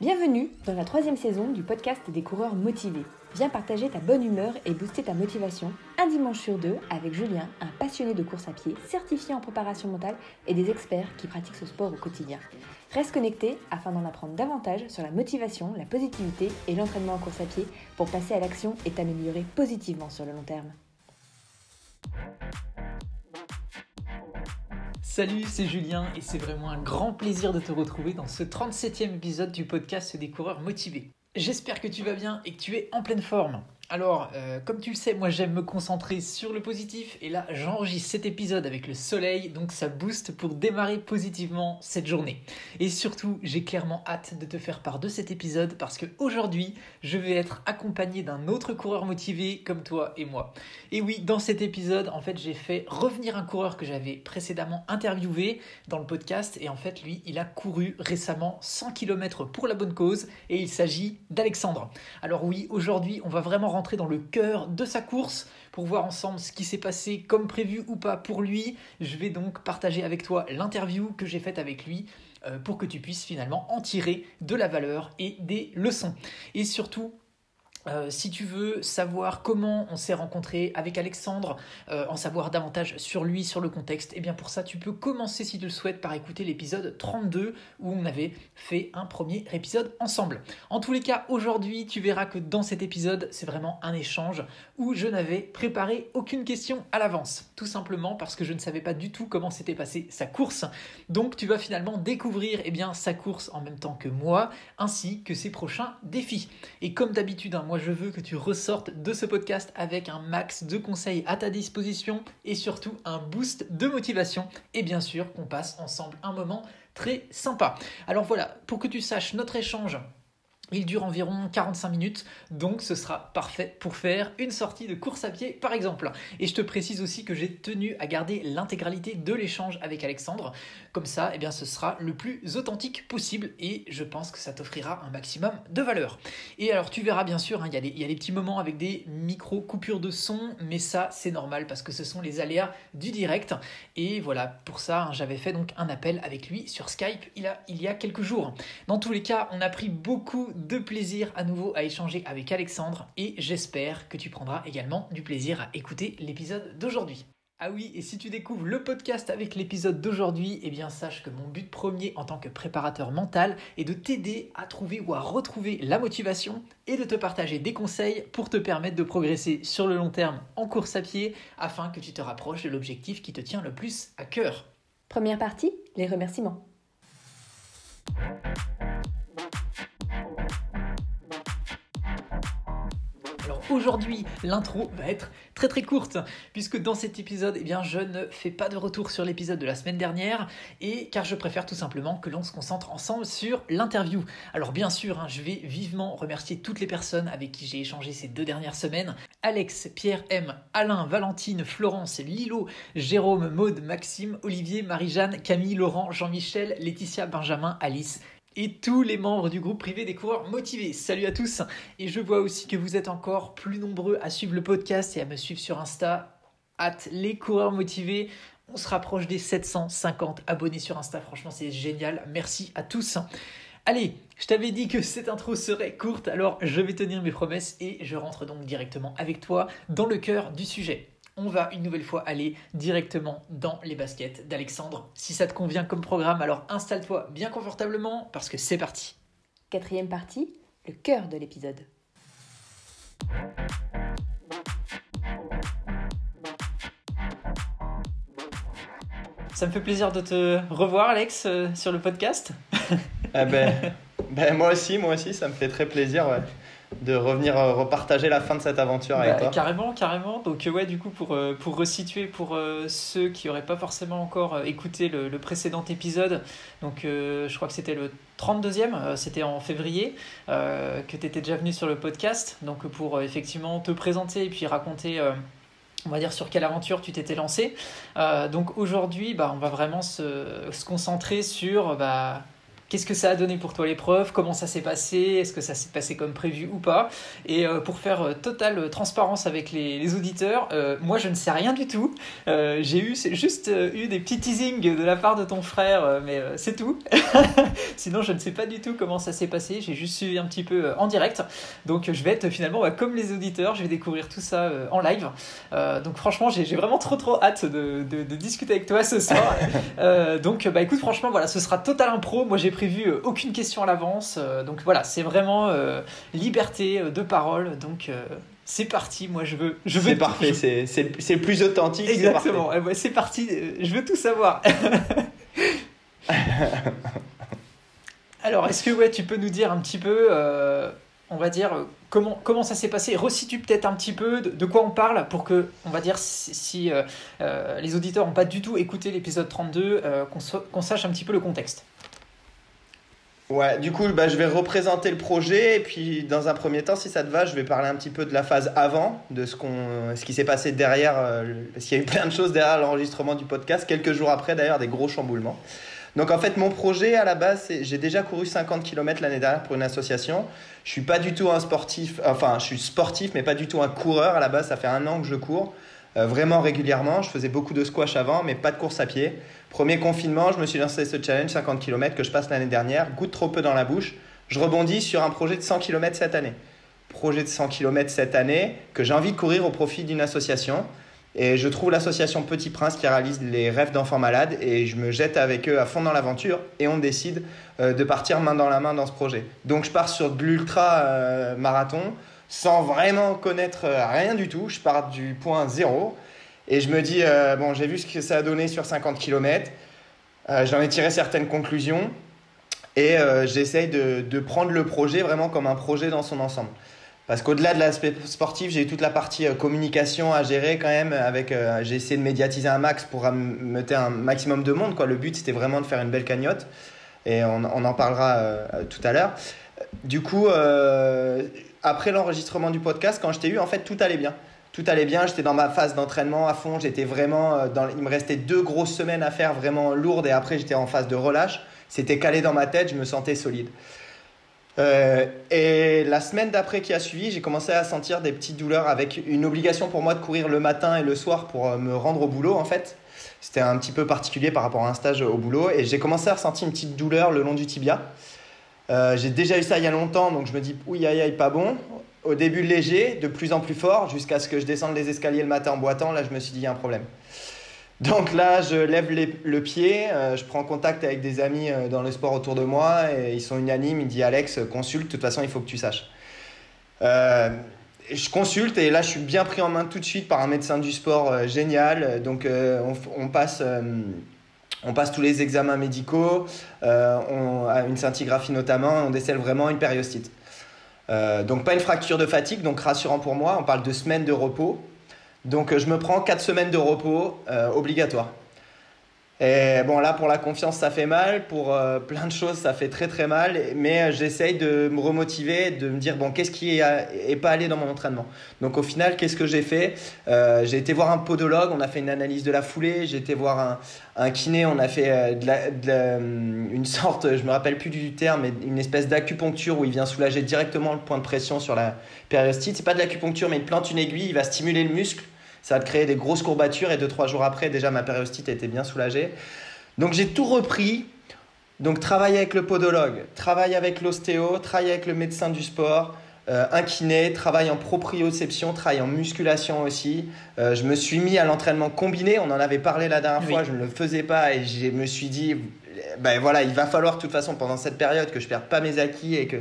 Bienvenue dans la troisième saison du podcast des coureurs motivés. Viens partager ta bonne humeur et booster ta motivation un dimanche sur deux avec Julien, un passionné de course à pied, certifié en préparation mentale et des experts qui pratiquent ce sport au quotidien. Reste connecté afin d'en apprendre davantage sur la motivation, la positivité et l'entraînement en course à pied pour passer à l'action et t'améliorer positivement sur le long terme. Salut, c'est Julien et c'est vraiment un grand plaisir de te retrouver dans ce 37e épisode du podcast des coureurs motivés. J'espère que tu vas bien et que tu es en pleine forme. Alors, euh, comme tu le sais, moi j'aime me concentrer sur le positif et là j'enregistre cet épisode avec le soleil, donc ça booste pour démarrer positivement cette journée. Et surtout, j'ai clairement hâte de te faire part de cet épisode parce que aujourd'hui, je vais être accompagné d'un autre coureur motivé comme toi et moi. Et oui, dans cet épisode, en fait, j'ai fait revenir un coureur que j'avais précédemment interviewé dans le podcast et en fait, lui, il a couru récemment 100 km pour la bonne cause et il s'agit d'Alexandre. Alors oui, aujourd'hui, on va vraiment rentrer dans le cœur de sa course pour voir ensemble ce qui s'est passé comme prévu ou pas pour lui. Je vais donc partager avec toi l'interview que j'ai faite avec lui euh, pour que tu puisses finalement en tirer de la valeur et des leçons. Et surtout, euh, si tu veux savoir comment on s'est rencontré avec Alexandre, euh, en savoir davantage sur lui, sur le contexte, et eh bien pour ça tu peux commencer si tu le souhaites par écouter l'épisode 32 où on avait fait un premier épisode ensemble. En tous les cas, aujourd'hui tu verras que dans cet épisode c'est vraiment un échange où je n'avais préparé aucune question à l'avance, tout simplement parce que je ne savais pas du tout comment s'était passée sa course. Donc tu vas finalement découvrir eh bien, sa course en même temps que moi, ainsi que ses prochains défis. Et comme d'habitude, hein, moi je veux que tu ressortes de ce podcast avec un max de conseils à ta disposition et surtout un boost de motivation et bien sûr qu'on passe ensemble un moment très sympa. Alors voilà, pour que tu saches notre échange il dure environ 45 minutes, donc ce sera parfait pour faire une sortie de course à pied par exemple. Et je te précise aussi que j'ai tenu à garder l'intégralité de l'échange avec Alexandre. Comme ça, eh bien, ce sera le plus authentique possible et je pense que ça t'offrira un maximum de valeur. Et alors tu verras bien sûr, hein, il y, a des petits moments avec des micro-coupures de son, mais ça c'est normal parce que ce sont les aléas du direct. Et voilà, pour ça hein, j'avais fait donc un appel avec lui sur Skype il, y a quelques jours. Dans tous les cas, on a pris beaucoup de plaisir à nouveau à échanger avec Alexandre et j'espère que tu prendras également du plaisir à écouter l'épisode d'aujourd'hui. Ah oui, et si tu découvres le podcast avec l'épisode d'aujourd'hui, eh bien sache que mon but premier en tant que préparateur mental est de t'aider à trouver ou à retrouver la motivation et de te partager des conseils pour te permettre de progresser sur le long terme en course à pied afin que tu te rapproches de l'objectif qui te tient le plus à cœur. Première partie, les remerciements. Aujourd'hui, l'intro va être très très courte, puisque dans cet épisode, eh je ne fais pas de retour sur l'épisode de la semaine dernière, et car je préfère tout simplement que l'on se concentre ensemble sur l'interview. Alors bien sûr, hein, je vais vivement remercier toutes les personnes avec qui j'ai échangé ces deux dernières semaines. Alex, Pierre M, Alain, Valentine, Florence, Lilo, Jérôme, Maude, Maxime, Olivier, Marie-Jeanne, Camille, Laurent, Jean-Michel, Laetitia, Benjamin, Alice et tous les membres du groupe privé des coureurs motivés. Salut à tous Et je vois aussi que vous êtes encore plus nombreux à suivre le podcast et à me suivre sur Insta. Hâte les coureurs motivés. On se rapproche des 750 abonnés sur Insta. Franchement, c'est génial. Merci à tous. Allez, je t'avais dit que cette intro serait courte, alors je vais tenir mes promesses et je rentre donc directement avec toi dans le cœur du sujet on va une nouvelle fois aller directement dans les baskets d'Alexandre. Si ça te convient comme programme, alors installe-toi bien confortablement parce que c'est parti. Quatrième partie, le cœur de l'épisode. Ça me fait plaisir de te revoir, Alex, euh, sur le podcast. ah ben, ben, moi aussi, moi aussi, ça me fait très plaisir. Ouais de revenir euh, repartager la fin de cette aventure avec bah, toi. Carrément, carrément. Donc ouais, du coup, pour, euh, pour resituer pour euh, ceux qui n'auraient pas forcément encore écouté le, précédent épisode, donc je crois que c'était le 32e, c'était en février, que tu étais déjà venu sur le podcast, donc pour effectivement te présenter et puis raconter on va dire sur quelle aventure tu t'étais lancé. donc aujourd'hui, bah, on va vraiment se, se concentrer sur bah, qu'est-ce que ça a donné pour toi l'épreuve, comment ça s'est passé, est-ce que ça s'est passé comme prévu ou pas? Et pour faire totale transparence avec les, les auditeurs, moi je ne sais rien du tout. J'ai eu juste eu des petits teasings de la part de ton frère, mais c'est tout. Sinon, je ne sais pas du tout comment ça s'est passé. J'ai juste suivi un petit peu en direct. Donc, je vais être finalement bah, comme les auditeurs. Je vais découvrir tout ça en live. donc, franchement, j'ai vraiment trop trop hâte de, de, discuter avec toi ce soir. donc, bah écoute, franchement, voilà, ce sera total impro. Moi, j'ai prévu aucune question à l'avance. donc, voilà, c'est vraiment liberté de parole. Donc, c'est parti, moi je veux. Je veux c'est parfait, c'est le plus authentique. Exactement, c'est parti, je veux tout savoir. Alors, est-ce que ouais, tu peux nous dire un petit peu, euh, on va dire, comment, comment ça s'est passé? Resitue peut-être un petit peu de, quoi on parle pour que, on va dire, si, euh, euh, les auditeurs n'ont pas du tout écouté l'épisode 32, qu'on sache un petit peu le contexte. Ouais, du coup, bah, je vais représenter le projet et puis dans un premier temps, si ça te va, je vais parler un petit peu de la phase avant, de ce, qu'on, ce qui s'est passé derrière, parce qu'il y a eu plein de choses derrière l'enregistrement du podcast, quelques jours après d'ailleurs, des gros chamboulements. Donc en fait, mon projet à la base, j'ai déjà couru 50 km l'année dernière pour une association. Je suis pas du tout un sportif, enfin je suis sportif, mais pas du tout un coureur à la base. Ça fait un an que je cours. Euh, vraiment régulièrement. Je faisais beaucoup de squash avant, mais pas de course à pied. Premier confinement, je me suis lancé ce challenge 50 km que je passe l'année dernière. Goûte trop peu dans la bouche. Je rebondis sur un projet de 100 km cette année. Projet de 100 km cette année que j'ai envie de courir au profit d'une association. Et je trouve l'association Petit Prince qui réalise les rêves d'enfants malades et je me jette avec eux à fond dans l'aventure et on décide euh, de partir main dans la main dans ce projet. Donc je pars sur de l'ultra euh, marathon sans vraiment connaître euh, rien du tout. Je pars du point zéro et je me dis, bon, j'ai vu ce que ça a donné sur 50 km. J'en ai tiré certaines conclusions et j'essaye de, prendre le projet vraiment comme un projet dans son ensemble. Parce qu'au-delà de l'aspect sportif, j'ai eu toute la partie euh, communication à gérer quand même. Avec, euh, j'ai essayé de médiatiser un max pour meter un maximum de monde. Le but, c'était vraiment de faire une belle cagnotte. Et on, en parlera euh, tout à l'heure. Du coup, après l'enregistrement du podcast, quand je t'ai eu, en fait, tout allait bien. Tout allait bien. J'étais dans ma phase d'entraînement à fond. J'étais vraiment dans, il me restait deux grosses semaines à faire vraiment lourdes. Et après, j'étais en phase de relâche. C'était calé dans ma tête. Je me sentais solide. Euh, et la semaine d'après qui a suivi, j'ai commencé à sentir des petites douleurs avec une obligation pour moi de courir le matin et le soir pour euh, me rendre au boulot en fait. C'était un petit peu particulier par rapport à un stage au boulot et j'ai commencé à ressentir une petite douleur le long du tibia. Euh, j'ai déjà eu ça il y a longtemps donc je me dis oui aïe aïe pas bon. Au début léger, de plus en plus fort jusqu'à ce que je descende les escaliers le matin en boitant. Là je me suis dit il y a un problème. Donc là, je lève le pied, euh, je prends contact avec des amis euh, dans le sport autour de moi et ils sont unanimes. Ils disent Alex, consulte, de toute façon, il faut que tu saches. Euh, je consulte et là, je suis bien pris en main tout de suite par un médecin du sport génial. Donc, on, passe. on passe tous les examens médicaux, on une scintigraphie notamment, on décèle vraiment une périostite. Donc pas une fracture de fatigue, donc rassurant pour moi, on parle de semaines de repos. Donc euh, je me prends 4 semaines de repos euh, obligatoire. Et bon, là, pour la confiance, ça fait mal. Pour euh, plein de choses, ça fait très très mal. Mais j'essaye de me remotiver, de me dire, bon, qu'est-ce qui est, pas allé dans mon entraînement? Donc au final, qu'est-ce que j'ai fait? J'ai été voir un podologue, on a fait une analyse de la foulée. J'ai été voir un, kiné, on a fait une sorte, je me rappelle plus du terme, mais une espèce d'acupuncture où il vient soulager directement le point de pression sur la périostite. C'est pas de l'acupuncture, mais il plante une aiguille, il va stimuler le muscle ça va te créer des grosses courbatures et deux, trois jours après, déjà ma périostite était bien soulagée. Donc j'ai tout repris. Donc travailler avec le podologue, travailler avec l'ostéo, travailler avec le médecin du sport, euh, un kiné, travail en proprioception, travail en musculation aussi. Euh, je me suis mis à l'entraînement combiné. On en avait parlé la dernière fois, je ne le faisais pas et je me suis dit, ben voilà, il va falloir de toute façon pendant cette période que je perde pas mes acquis et que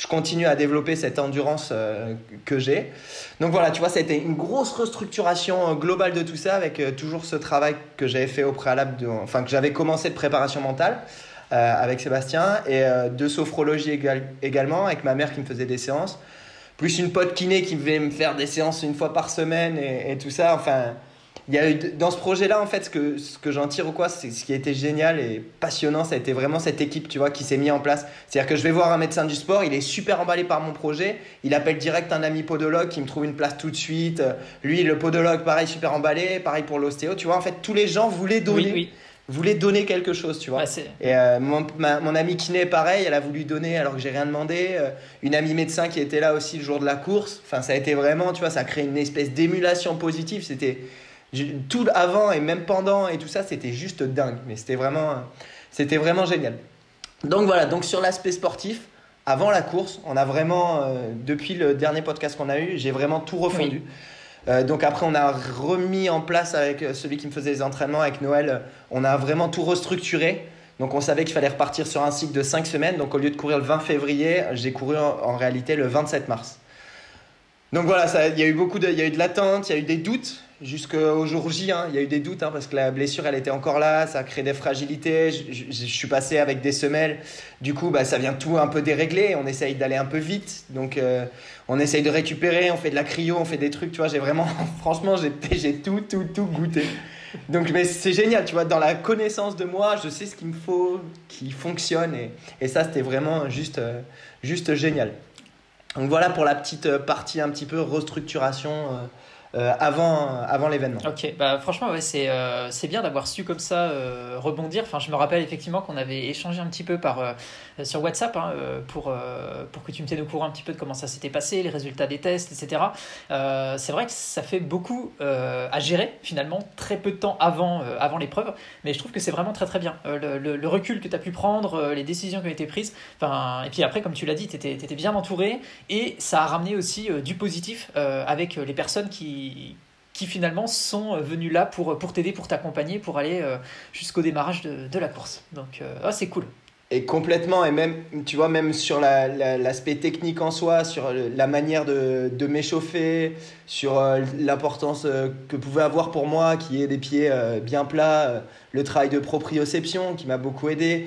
je continue à développer cette endurance euh, que j'ai. Donc voilà, tu vois, ça a été une grosse restructuration euh, globale de tout ça avec euh, toujours ce travail que j'avais fait au préalable, enfin que j'avais commencé de préparation mentale avec Sébastien et de sophrologie également avec ma mère qui me faisait des séances, plus une pote kiné qui venait me faire des séances une fois par semaine et, et tout ça. Enfin, il y a eu, dans ce projet-là, en fait, ce que, ce que j'en tire ou quoi, c'est ce qui a été génial et passionnant, ça a été vraiment cette équipe, tu vois, qui s'est mis en place. C'est-à-dire que je vais voir un médecin du sport, il est super emballé par mon projet, il appelle direct un ami podologue qui me trouve une place tout de suite. Lui, le podologue, pareil, super emballé, pareil pour l'ostéo, tu vois, en fait, tous les gens voulaient donner. voulait donner quelque chose, tu vois. et mon, mon amie kiné, pareil, elle a voulu donner alors que j'ai rien demandé. une amie médecin qui était là aussi le jour de la course. Enfin, ça a été vraiment, tu vois, ça a créé une espèce d'émulation positive. C'était tout avant et même pendant et tout ça, c'était juste dingue. Mais c'était vraiment, c'était vraiment génial. Donc voilà, donc sur l'aspect sportif, avant la course, on a vraiment, euh, depuis le dernier podcast qu'on a eu, j'ai vraiment tout refondu. Euh, donc après, on a remis en place avec euh, celui qui me faisait les entraînements, avec Noël, on a vraiment tout restructuré. Donc on savait qu'il fallait repartir sur un cycle de 5 semaines. Donc au lieu de courir le 20 février, j'ai couru en, réalité le 27 mars. Donc voilà, il y a eu beaucoup de, y a eu de l'attente, il y a eu des doutes jusqu'au jour J. Hein. il y a eu des doutes hein, parce que la blessure, elle était encore là, ça a créé des fragilités. Je, suis passé avec des semelles. Du coup, bah, ça vient tout un peu dérégler. On essaye d'aller un peu vite. Donc, euh, on essaye de récupérer. On fait de la cryo, on fait des trucs. Tu vois, j'ai vraiment, franchement, j'ai tout, tout, tout goûté. Donc, mais c'est génial, tu vois, dans la connaissance de moi, je sais ce qu'il me faut, qui fonctionne. Et, et ça, c'était vraiment juste, euh, juste génial. Donc voilà pour la petite euh, partie un petit peu restructuration avant, avant l'événement. Ok, bah, franchement, ouais, c'est euh, c'est bien d'avoir su comme ça euh, rebondir. Enfin, je me rappelle effectivement qu'on avait échangé un petit peu par, sur WhatsApp hein, pour, pour que tu me tiennes au courant un petit peu de comment ça s'était passé, les résultats des tests, etc. c'est vrai que ça fait beaucoup à gérer finalement, très peu de temps avant, avant l'épreuve, mais je trouve que c'est vraiment très très bien. Le, recul que tu as pu prendre, les décisions qui ont été prises, et puis après, comme tu l'as dit, tu étais, bien entouré et ça a ramené aussi du positif avec les personnes qui qui, finalement sont euh, venus là pour, pour t'aider, pour t'accompagner, pour aller euh, jusqu'au démarrage de, la course. Donc, euh, ah, c'est cool. Et complètement, et même, tu vois, même sur l'aspect technique en soi, sur la manière de, de m'échauffer, sur l'importance que pouvait avoir pour moi, qui est des pieds bien plats, le travail de proprioception qui m'a beaucoup aidé,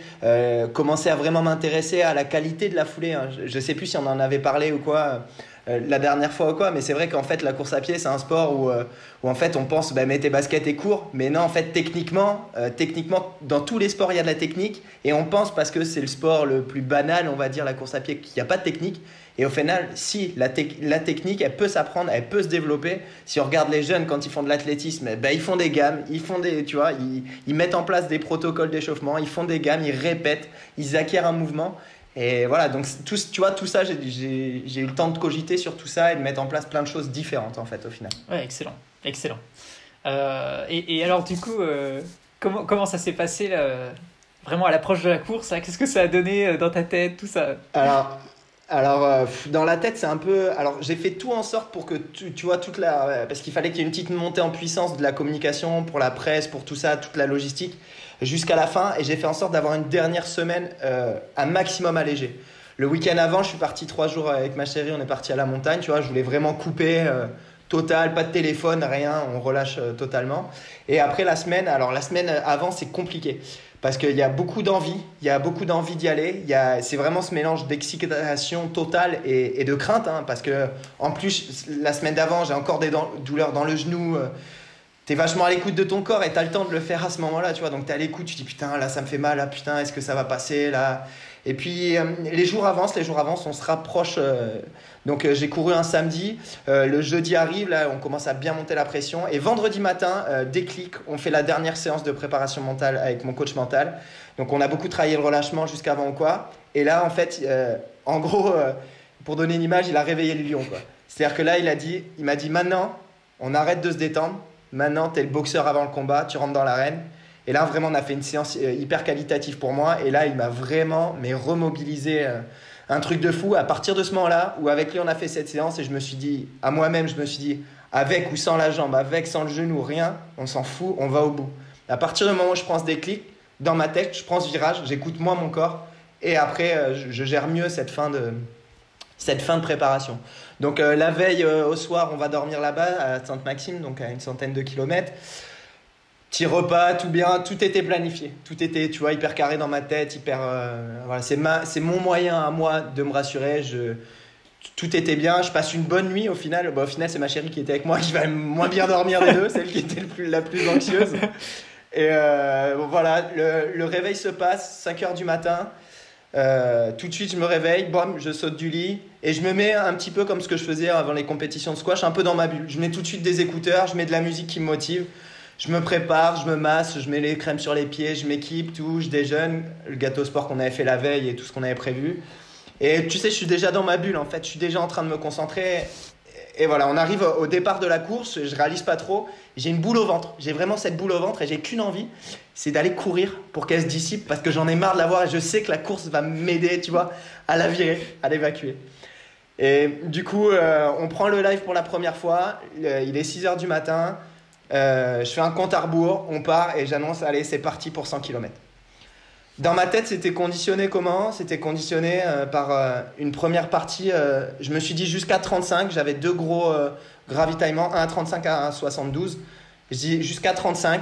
commencer à vraiment m'intéresser à la qualité de la foulée. Hein. Je ne sais plus si on en avait parlé ou quoi. Euh, la dernière fois ou quoi, mais c'est vrai qu'en fait la course à pied c'est un sport où, euh, où en fait on pense bah, mets tes baskets et cours, mais non en fait techniquement, euh, techniquement dans tous les sports il y a de la technique. Et on pense parce que c'est le sport le plus banal on va dire la course à pied qu'il n'y a pas de technique. Et au final si la, la technique elle peut s'apprendre, elle peut se développer. Si on regarde les jeunes quand ils font de l'athlétisme, bah, ils font des gammes, ils font des tu vois, ils, ils mettent en place des protocoles d'échauffement, ils font des gammes, ils répètent, ils acquièrent un mouvement et voilà, donc tout, tu vois, tout ça, j'ai eu le temps de cogiter sur tout ça et de mettre en place plein de choses différentes en fait au final. Ouais, excellent, excellent. Euh, et, et, alors du coup, euh, comment, comment ça s'est passé là, vraiment à l'approche de la course hein? Qu'est-ce que ça a donné euh, dans ta tête, tout ça? Alors, alors dans la tête, c'est un peu. Alors j'ai fait tout en sorte pour que tu, tu vois toute la. Parce qu'il fallait qu'il y ait une petite montée en puissance de la communication pour la presse, pour tout ça, toute la logistique jusqu'à la fin et j'ai fait en sorte d'avoir une dernière semaine euh, un maximum allégée. Le week-end avant, je suis parti trois jours avec ma chérie, on est parti à la montagne, tu vois, je voulais vraiment couper euh, total, pas de téléphone, rien, on relâche euh, totalement. Et après la semaine, alors la semaine avant, c'est compliqué parce qu'il y a beaucoup d'envie, il y a beaucoup d'envie d'y aller. C'est vraiment ce mélange d'excitation totale et, de crainte, hein, parce que en plus, la semaine d'avant, j'ai encore des douleurs dans le genou. Euh, t'es vachement à l'écoute de ton corps et t'as le temps de le faire à ce moment-là, tu vois. Donc t'es à l'écoute, tu dis putain, là ça me fait mal, là putain, est-ce que ça va passer, là? Et puis euh, les jours avancent, les jours avancent, on se rapproche. Euh, donc euh, j'ai couru un samedi, le jeudi arrive, là on commence à bien monter la pression. Et vendredi matin, déclic, on fait la dernière séance de préparation mentale avec mon coach mental. Donc on a beaucoup travaillé le relâchement jusqu'avant ou quoi. Et là en fait, en gros, pour donner une image, il a réveillé le lion quoi. C'est-à-dire que là il a dit, il m'a dit maintenant, on arrête de se détendre Maintenant, tu es le boxeur avant le combat, tu rentres dans l'arène. Et là, vraiment, on a fait une séance euh, hyper qualitative pour moi. Et là, il m'a vraiment mais remobilisé euh, un truc de fou. À partir de ce moment-là, où avec lui, on a fait cette séance, et je me suis dit, à moi-même, je me suis dit, avec ou sans la jambe, avec, sans le genou, rien, on s'en fout, on va au bout. À partir du moment où je prends ce déclic, dans ma tête, je prends ce virage, j'écoute moi mon corps, et après, euh, je gère mieux cette fin de, cette fin de préparation. Donc euh, la veille euh, au soir, on va dormir là-bas à Sainte-Maxime, donc à une centaine de kilomètres. Petit repas, tout bien, tout était planifié. Tout était, tu vois, hyper carré dans ma tête, hyper. Euh, voilà, c'est, c'est mon moyen à moi de me rassurer. Tout était bien. Je passe une bonne nuit au final. Bah, au final, c'est ma chérie qui était avec moi qui va moins bien dormir des deux, celle qui était plus, la plus anxieuse. Et voilà, le, le, réveil se passe, 5 h du matin. Tout de suite, je me réveille, bam, je saute du lit et je me mets un petit peu comme ce que je faisais avant les compétitions de squash, un peu dans ma bulle. Je mets tout de suite des écouteurs, je mets de la musique qui me motive. Je me prépare, je me masse, je mets les crèmes sur les pieds, je m'équipe, tout, je déjeune, le gâteau sport qu'on avait fait la veille et tout ce qu'on avait prévu. Et tu sais, je suis déjà dans ma bulle en fait, je suis déjà en train de me concentrer. Et voilà, on arrive au départ de la course, je réalise pas trop, j'ai une boule au ventre, j'ai vraiment cette boule au ventre et j'ai qu'une envie, c'est d'aller courir pour qu'elle se dissipe parce que j'en ai marre de la voir et je sais que la course va m'aider, tu vois, à la virer, à l'évacuer. Et du coup, euh, on prend le live pour la première fois, il est 6h du matin, euh, je fais un compte à rebours, on part et j'annonce, allez, c'est parti pour 100 km. Dans ma tête, c'était conditionné comment? C'était conditionné euh, par euh, une première partie. je me suis dit jusqu'à 35. J'avais deux gros ravitaillements, un à 35 à 72. Je dis jusqu'à 35,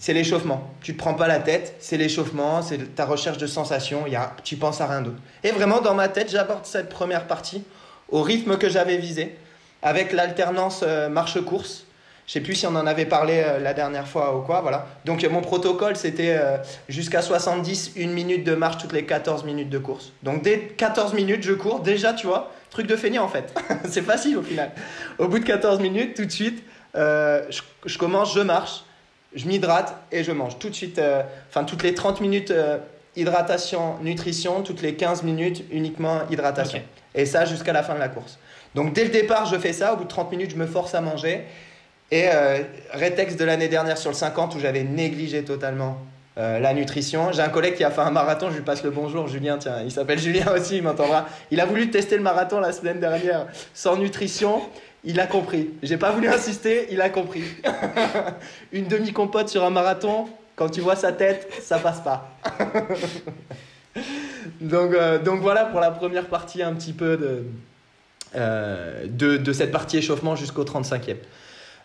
c'est l'échauffement. Tu te prends pas la tête, c'est l'échauffement, c'est ta recherche de sensations. Y a, tu penses à rien d'autre. Et vraiment, dans ma tête, j'aborde cette première partie au rythme que j'avais visé, avec l'alternance marche-course. Je sais plus si on en avait parlé euh, la dernière fois ou quoi, voilà. Donc mon protocole c'était euh, jusqu'à 70, une minute de marche toutes les 14 minutes de course. Donc dès 14 minutes je cours, déjà tu vois, truc de feignant en fait. c'est facile au final. Au bout de 14 minutes, tout de suite, euh, je, commence, je marche, je m'hydrate et je mange. Tout de suite, enfin toutes les 30 minutes hydratation, nutrition, toutes les 15 minutes uniquement hydratation. Et ça jusqu'à la fin de la course. Donc dès le départ, je fais ça. Au bout de 30 minutes, je me force à manger. Et euh, rétex de l'année dernière sur le 50 où j'avais négligé totalement euh, la nutrition. J'ai un collègue qui a fait un marathon, je lui passe le bonjour, Julien, tiens, il s'appelle Julien aussi, il m'entendra. Il a voulu tester le marathon la semaine dernière sans nutrition, il a compris. J'ai pas voulu insister, il a compris. Une demi-compote sur un marathon, quand tu vois sa tête, ça passe pas. donc, euh, donc voilà pour la première partie un petit peu de, de, de cette partie échauffement jusqu'au 35e.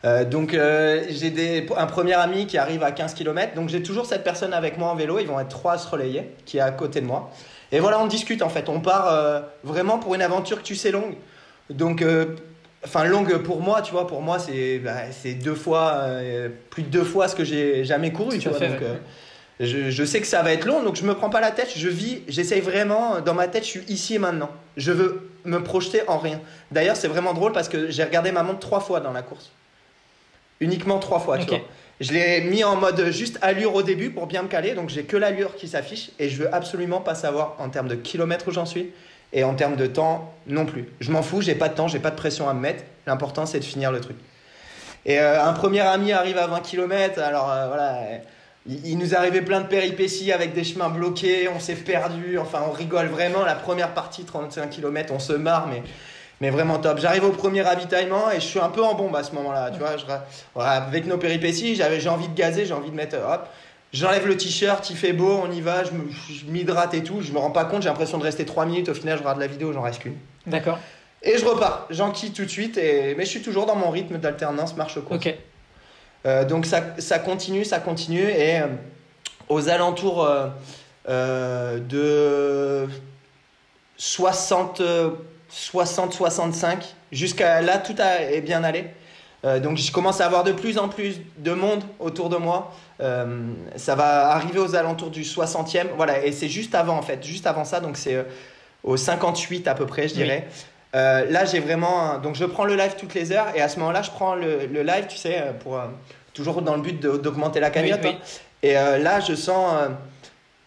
Euh, donc euh, j'ai un premier ami qui arrive à 15 km, donc j'ai toujours cette personne avec moi en vélo, ils vont être trois à se relayer, qui est à côté de moi. Et voilà, on discute en fait, on part euh, vraiment pour une aventure que tu sais longue. Donc, enfin longue pour moi, tu vois, pour moi c'est bah, deux fois, plus de deux fois ce que j'ai jamais couru, tu vois. donc, je, je, sais que ça va être long, donc je me prends pas la tête, je vis, j'essaye vraiment, dans ma tête, je suis ici et maintenant. Je veux me projeter en rien. D'ailleurs, c'est vraiment drôle parce que j'ai regardé ma montre trois fois dans la course. Uniquement trois fois, tu vois. Je l'ai mis en mode juste allure au début pour bien me caler, donc j'ai que l'allure qui s'affiche et je veux absolument pas savoir en termes de kilomètres où j'en suis et en termes de temps non plus. Je m'en fous, j'ai pas de temps, j'ai pas de pression à me mettre. L'important c'est de finir le truc. Et euh, un premier ami arrive à 20 km, alors euh, voilà, il, nous arrivait plein de péripéties avec des chemins bloqués, on s'est perdu, enfin on rigole vraiment. La première partie, 35 km, on se marre, mais vraiment top. J'arrive au premier ravitaillement et je suis un peu en bombe à ce moment-là. Avec nos péripéties, j'avais, j'ai envie de gazer, j'ai envie de mettre. Hop, j'enlève le t-shirt, il fait beau, on y va, je, m'hydrate et tout. Je me rends pas compte, j'ai l'impression de rester 3 minutes. Au final, je regarde la vidéo, j'en reste qu'une. D'accord. Et je repars. J'en quitte tout de suite, et... mais je suis toujours dans mon rythme d'alternance marche-course. Ok. Euh, donc ça, ça, continue, ça continue. Et euh, aux alentours euh, de 60 60-65. Jusqu'à là, tout a, est bien allé. Euh, donc je commence à avoir de plus en plus de monde autour de moi. Euh, ça va arriver aux alentours du 60e. Voilà, et c'est juste avant en fait, juste avant ça, donc c'est euh, au 58 à peu près, je dirais. là, j'ai vraiment. Donc je prends le live toutes les heures et à ce moment-là, je prends le, le, live, tu sais, pour, toujours dans le but d'augmenter la cagnotte. Hein. Et là, je sens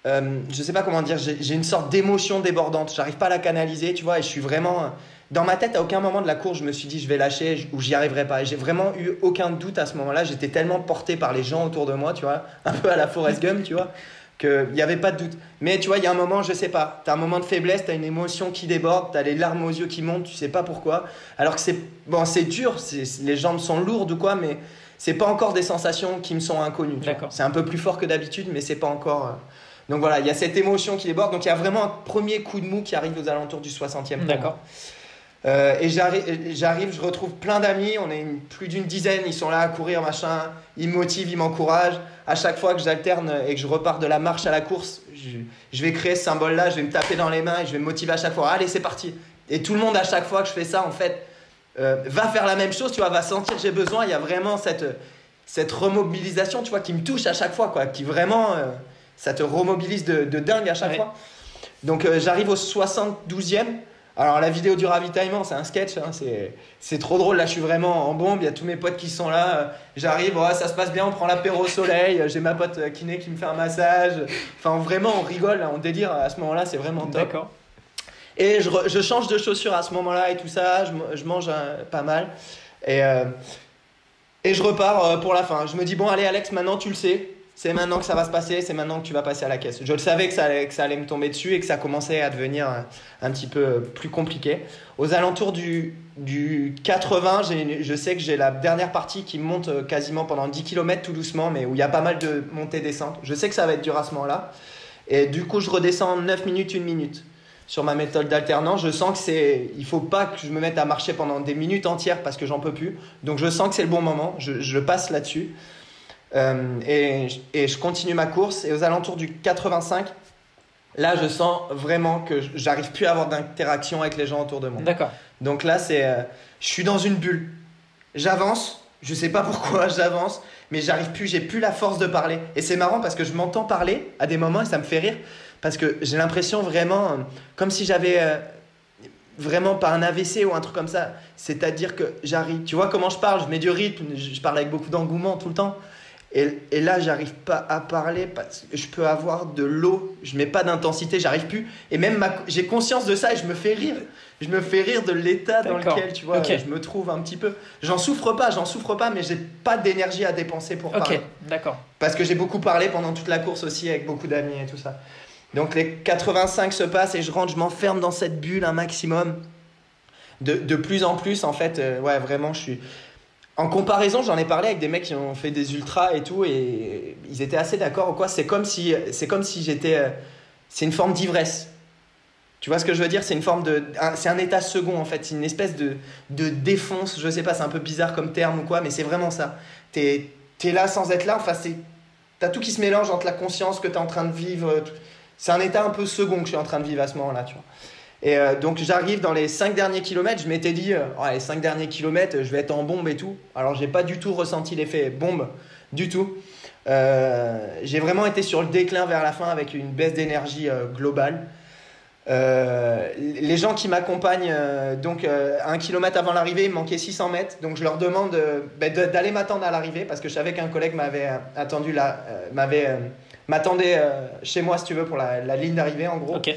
je sais pas comment dire, j'ai une sorte d'émotion débordante. J'arrive pas à la canaliser, tu vois, et je suis vraiment. Dans ma tête, à aucun moment de la course, je me suis dit je vais lâcher ou j'y arriverai pas. J'ai vraiment eu aucun doute à ce moment-là. J'étais tellement porté par les gens autour de moi, tu vois, un peu à la Forest Gump, tu vois, qu'il n'y avait pas de doute. Mais tu vois, il y a un moment, je sais pas, tu as un moment de faiblesse, tu as une émotion qui déborde, tu as les larmes aux yeux qui montent, tu sais pas pourquoi. Alors que c'est bon, c'est dur, les jambes sont lourdes ou quoi, mais c'est pas encore des sensations qui me sont inconnues. C'est un peu plus fort que d'habitude, mais c'est pas encore. Euh, donc voilà, il y a cette émotion qui déborde. Donc il y a vraiment un premier coup de mou qui arrive aux alentours du 60e. D'accord. Euh, et j'arrive, je retrouve plein d'amis, on est plus d'une dizaine, ils sont là à courir, machin, ils me motivent, ils m'encouragent. À chaque fois que j'alterne et que je repars de la marche à la course, je, vais créer ce symbole-là, je vais me taper dans les mains et je vais me motiver à chaque fois. Allez, c'est parti. Et tout le monde, à chaque fois que je fais ça, en fait, euh, va faire la même chose, tu vois, va sentir j'ai besoin. Il y a vraiment cette, cette remobilisation, tu vois, qui me touche à chaque fois, quoi, qui vraiment. Euh, ça te remobilise de, dingue à chaque fois. Donc j'arrive au 72e. Alors la vidéo du ravitaillement, c'est un sketch, hein, c'est trop drôle. Là, je suis vraiment en bombe. Il y a tous mes potes qui sont là. J'arrive, ça se passe bien, on prend l'apéro au soleil. J'ai ma pote kiné qui me fait un massage. Enfin, vraiment, on rigole, on délire à ce moment-là. C'est vraiment top. D'accord. Et je, je, change de chaussures à ce moment-là et tout ça. Je, je mange pas mal. Et, euh, et je repars euh, pour la fin. Je me dis, bon, allez, Alex, maintenant tu le sais c'est maintenant que ça va se passer, c'est maintenant que tu vas passer à la caisse. Je le savais que ça, allait, me tomber dessus et que ça commençait à devenir un, petit peu plus compliqué. Aux alentours du, du 80, je sais que j'ai la dernière partie qui monte euh, quasiment pendant 10 km tout doucement, mais où il y a pas mal de montées-descentes. Je sais que ça va être dur à ce moment-là. Et du coup, je redescends 9 minutes, 1 minute sur ma méthode d'alternance. Je sens que c'est. Il faut pas que je me mette à marcher pendant des minutes entières parce que j'en peux plus. Donc je sens que c'est le bon moment. Je passe là-dessus. Euh, et, et, je continue ma course. Et aux alentours du 85, là, je sens vraiment que j'arrive plus à avoir d'interaction avec les gens autour de moi. D'accord. Donc là, c'est, euh, je suis dans une bulle. J'avance, je sais pas pourquoi j'avance, mais j'arrive plus, j'ai plus la force de parler. Et c'est marrant parce que je m'entends parler à des moments et ça me fait rire parce que j'ai l'impression vraiment, euh, comme si j'avais vraiment pas un AVC ou un truc comme ça. C'est-à-dire que j'arrive, tu vois comment je parle, je mets du rythme, je parle avec beaucoup d'engouement tout le temps. Et, et là, j'arrive pas à parler parce que je peux avoir de l'eau, je mets pas d'intensité, j'arrive plus. Et même j'ai conscience de ça et je me fais rire. Je me fais rire de l'état dans lequel, tu vois, je me trouve un petit peu. J'en souffre pas, j'en souffre pas, mais j'ai pas d'énergie à dépenser pour parler. Ok, d'accord. Parce que j'ai beaucoup parlé pendant toute la course aussi avec beaucoup d'amis et tout ça. Donc les 85 se passent et je rentre, je m'enferme dans cette bulle un maximum. De, de plus en plus, en fait, euh, ouais, vraiment, je suis en comparaison, j'en ai parlé avec des mecs qui ont fait des ultras et tout, et ils étaient assez d'accord quoi. C'est comme si, c'est comme si j'étais, euh, c'est une forme d'ivresse. Tu vois ce que je veux dire? C'est une forme de, c'est un état second en fait, c'est une espèce de, de défonce. Je sais pas, c'est un peu bizarre comme terme ou quoi, mais c'est vraiment ça. T'es, es là sans être là. Enfin, c'est, t'as tout qui se mélange entre la conscience que t'es en train de vivre. C'est un état un peu second que je suis en train de vivre à ce moment-là, tu vois. Et euh, donc j'arrive dans les 5 derniers kilomètres, je m'étais dit, euh, les 5 derniers kilomètres, je vais être en bombe et tout. Alors j'ai pas du tout ressenti l'effet bombe, du tout. Euh, j'ai vraiment été sur le déclin vers la fin avec une baisse d'énergie globale. les gens qui m'accompagnent, donc un kilomètre avant l'arrivée, il me manquait 600 mètres. Donc je leur demande ben, d'aller m'attendre à l'arrivée parce que je savais qu'un collègue m'avait attendu là, m'avait m'attendait chez moi si tu veux pour la, ligne d'arrivée en gros. Okay.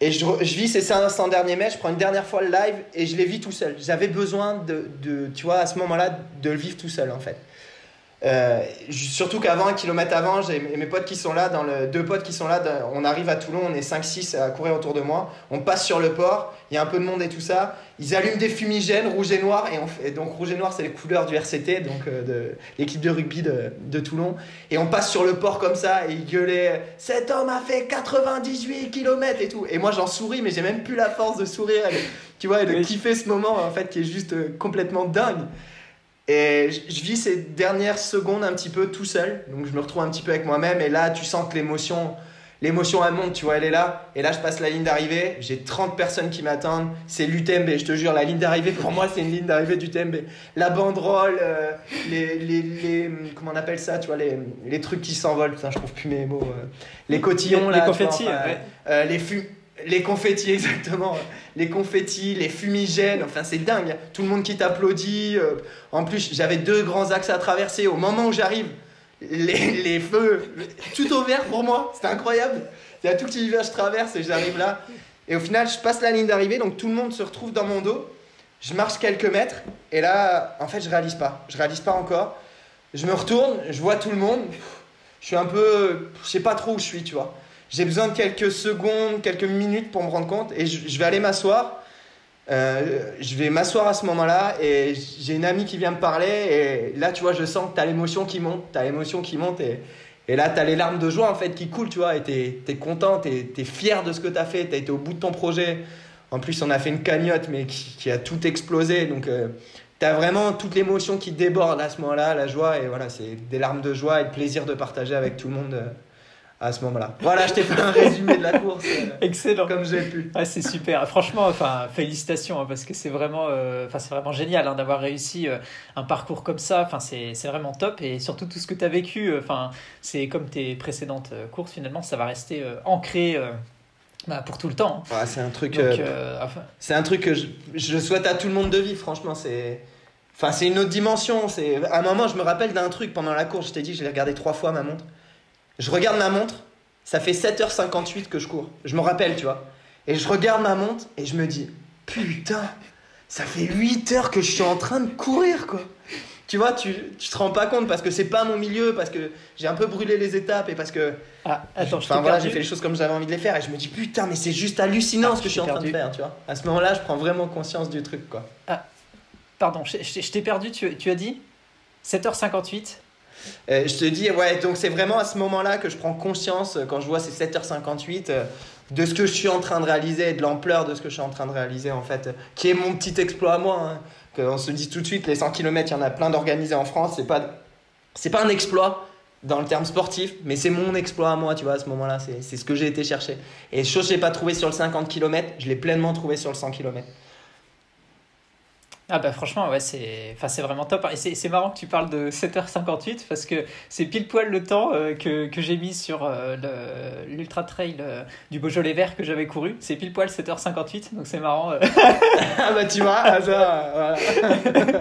Et je, je, vis ces 500 derniers mètres, je prends une dernière fois le live et je les vis tout seul. J'avais besoin de, de, tu vois, à ce moment-là, de le vivre tout seul en fait. Euh, surtout qu'avant, un kilomètre avant, j'ai mes potes qui sont là, dans le, deux potes qui sont là, on arrive à Toulon, on est 5-6 à courir autour de moi, on passe sur le port, il y a un peu de monde et tout ça, ils allument des fumigènes rouge et noir, et, on fait, donc rouge et noir c'est les couleurs du RCT, donc euh, de l'équipe de rugby de, de, Toulon, et on passe sur le port comme ça, et ils gueulaient « Cet homme a fait 98 km » et tout, et moi j'en souris, mais j'ai même plus la force de sourire, tu vois, et de kiffer ce moment en fait qui est juste euh, complètement dingue. Et je vis ces dernières secondes un petit peu tout seul. Donc je me retrouve un petit peu avec moi-même. Et là, tu sens que l'émotion, l'émotion elle monte, tu vois, elle est là. Et là, je passe la ligne d'arrivée. J'ai 30 personnes qui m'attendent. C'est l'UTMB, je te jure, la ligne d'arrivée, pour moi, c'est une ligne d'arrivée d'UTMB. La banderole, euh, les, les, les, Comment on appelle ça, tu vois, les, les trucs qui s'envolent. Putain, je trouve plus mes mots. Euh. les cotillons, les, là. Les confettis, ouais. euh, les fûts les confettis, exactement. Les confettis, les fumigènes, enfin c'est dingue. Tout le monde qui t'applaudit. Euh. En plus, j'avais deux grands axes à traverser. Au moment où j'arrive, les, feux, tout au vert pour moi. C'était incroyable. Y a tout petit hiver, je traverse et j'arrive là. Et au final, je passe la ligne d'arrivée, donc tout le monde se retrouve dans mon dos. Je marche quelques mètres et là, en fait, je réalise pas. Je réalise pas encore. Je me retourne, je vois tout le monde. Je suis un peu, je sais pas trop où je suis, tu vois j'ai besoin de quelques secondes, quelques minutes pour me rendre compte et je, vais aller m'asseoir. Euh, je vais m'asseoir à ce moment-là et j'ai une amie qui vient me parler et là tu vois je sens que tu as l'émotion qui monte, tu as l'émotion qui monte et, et là tu as les larmes de joie en fait qui coulent tu vois et tu es, content, tu es, fier de ce que tu as fait, tu as été au bout de ton projet. En plus on a fait une cagnotte mais qui, a tout explosé donc euh, tu as vraiment toute l'émotion qui déborde à ce moment-là, la joie et voilà c'est des larmes de joie et de plaisir de partager avec tout le monde. Euh, à ce moment-là. Voilà, je t'ai fait un résumé de la course. Euh, Excellent. Comme j'ai pu. Ah, c'est super. Franchement, enfin, félicitations, hein, parce que c'est vraiment, euh, c'est vraiment génial hein, d'avoir réussi euh, un parcours comme ça. Enfin, c'est, vraiment top. Et surtout, tout ce que tu as vécu, enfin, c'est comme tes précédentes courses, finalement, ça va rester ancré Bah, pour tout le temps. Ouais, c'est un truc. Enfin, C'est un truc que je, je souhaite à tout le monde de vivre, franchement. C'est. Enfin, c'est une autre dimension. C'est... À un moment, je me rappelle d'un truc pendant la course. Je t'ai dit, je l'ai regardé trois fois ma montre. Je regarde ma montre. Ça fait 7h58 que je cours. Je me rappelle, tu vois. Et je regarde ma montre et je me dis, putain, ça fait 8 heures que je suis en train de courir, quoi. Tu vois, tu, tu te rends pas compte parce que c'est pas mon milieu, parce que j'ai un peu brûlé les étapes et parce que. Ah, attends, je Enfin voilà, j'ai fait les choses comme j'avais envie de les faire et je me dis putain, mais c'est juste hallucinant Ah, ce que je suis en train de faire, tu vois. À ce moment-là, je prends vraiment conscience du truc, quoi. Pardon, je, je- je t'ai perdu, tu, tu as dit 7h58 Euh, je te dis, ouais, donc c'est vraiment à ce moment-là que je prends conscience, euh, quand je vois ces 7h58, euh, de ce que je suis en train de réaliser de l'ampleur de ce que je suis en train de réaliser, en fait, euh, qui est mon petit exploit à moi. Hein. on se dit tout de suite, les 100 km, il y en a plein d'organisés en France, c'est pas, pas un exploit dans le terme sportif, mais c'est mon exploit à moi, tu vois, à ce moment-là, c'est c'est ce que j'ai été chercher. Et chose que j'ai pas trouvé sur le 50 km, je l'ai pleinement trouvé sur le 100 km. Ah bah franchement, ouais, c'est enfin, c'est vraiment top. Et c'est marrant que tu parles de 7h58 parce que c'est pile poil le temps euh, que, que j'ai mis sur euh, l'ultra trail euh, du Beaujolais vert que j'avais couru. C'est pile poil 7h58, donc c'est marrant. euh. ah bah tu vois, ah, ça, voilà.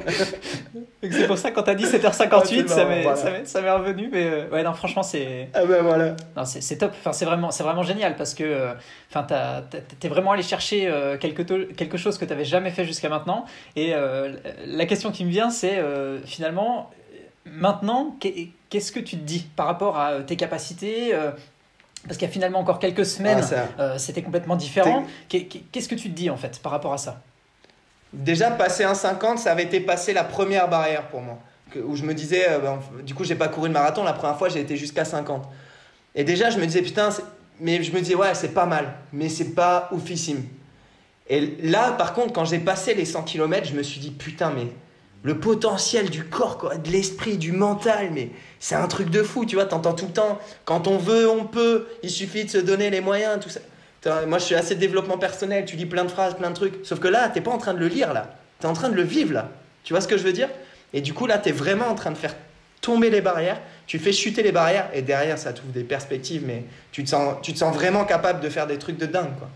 C'est pour ça quand t'as dit Ah, c'est 7h58, ça marrant, m'est voilà. ça m'est- m'est revenu. Mais ouais, non, franchement, c'est Ah bah voilà. non, c'est top. Enfin, c'est vraiment, vraiment génial parce que enfin, t'es vraiment allé chercher quelque, quelque chose que t'avais jamais fait jusqu'à maintenant. Et euh, la question qui me vient, c'est euh, finalement, maintenant, qu'est- qu'est-ce que tu te dis par rapport à tes capacités euh, Parce qu'il y a finalement encore quelques semaines, Ah, c'était complètement différent. Qu'est- Qu'est-ce que tu te dis en fait par rapport à ça? Déjà, passer un 50, ça avait été passer la première barrière pour moi. Où je me disais, ben, du coup, j'ai pas couru le marathon. La première fois, j'ai été jusqu'à 50. Et déjà, je me disais, putain, mais je me disais, ouais, c'est pas mal, mais c'est pas oufissime. Et là, par contre, quand j'ai passé les 100 km, je me suis dit, putain, mais le potentiel du corps, quoi, de l'esprit, du mental, mais c'est un truc de fou, tu vois, t'entends tout le temps, quand on veut, on peut, il suffit de se donner les moyens, tout ça. Moi, je suis assez développement personnel, tu dis plein de phrases, plein de trucs, sauf que là, t'es pas en train de le lire, là, t'es en train de le vivre, là. Tu vois ce que je veux dire? Et du coup, là, t'es vraiment en train de faire tomber les barrières, tu fais chuter les barrières, et derrière, ça t'ouvre des perspectives, mais tu te sens, tu te sens vraiment capable de faire des trucs de dingue, quoi.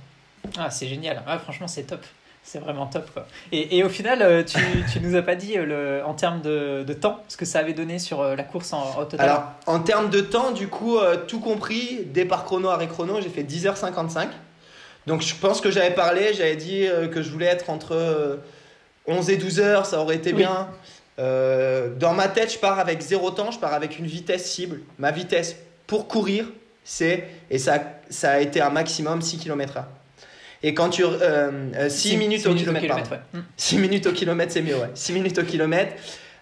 Ah, c'est génial. Ah, franchement, c'est top. C'est vraiment top. Quoi. Et, et au final, euh, tu, tu nous as pas dit euh, le, en termes de, de temps ce que ça avait donné sur euh, la course en, au total. Alors, en termes de temps, du coup, euh, tout compris, départ chrono, arrêt chrono, j'ai fait 10h55. Donc, je pense que j'avais parlé, j'avais dit euh, que je voulais être entre euh, 11 et 12 heures, ça aurait été Oui. bien. Dans ma tête, je pars avec zéro temps, je pars avec une vitesse cible. Ma vitesse pour courir, c'est, et ça, ça a été un maximum 6 km/h. Et quand tu. euh, 6 Six- minutes six au kilomètre. ouais. 6 minutes au kilomètre, c'est mieux, ouais. 6 minutes au kilomètre,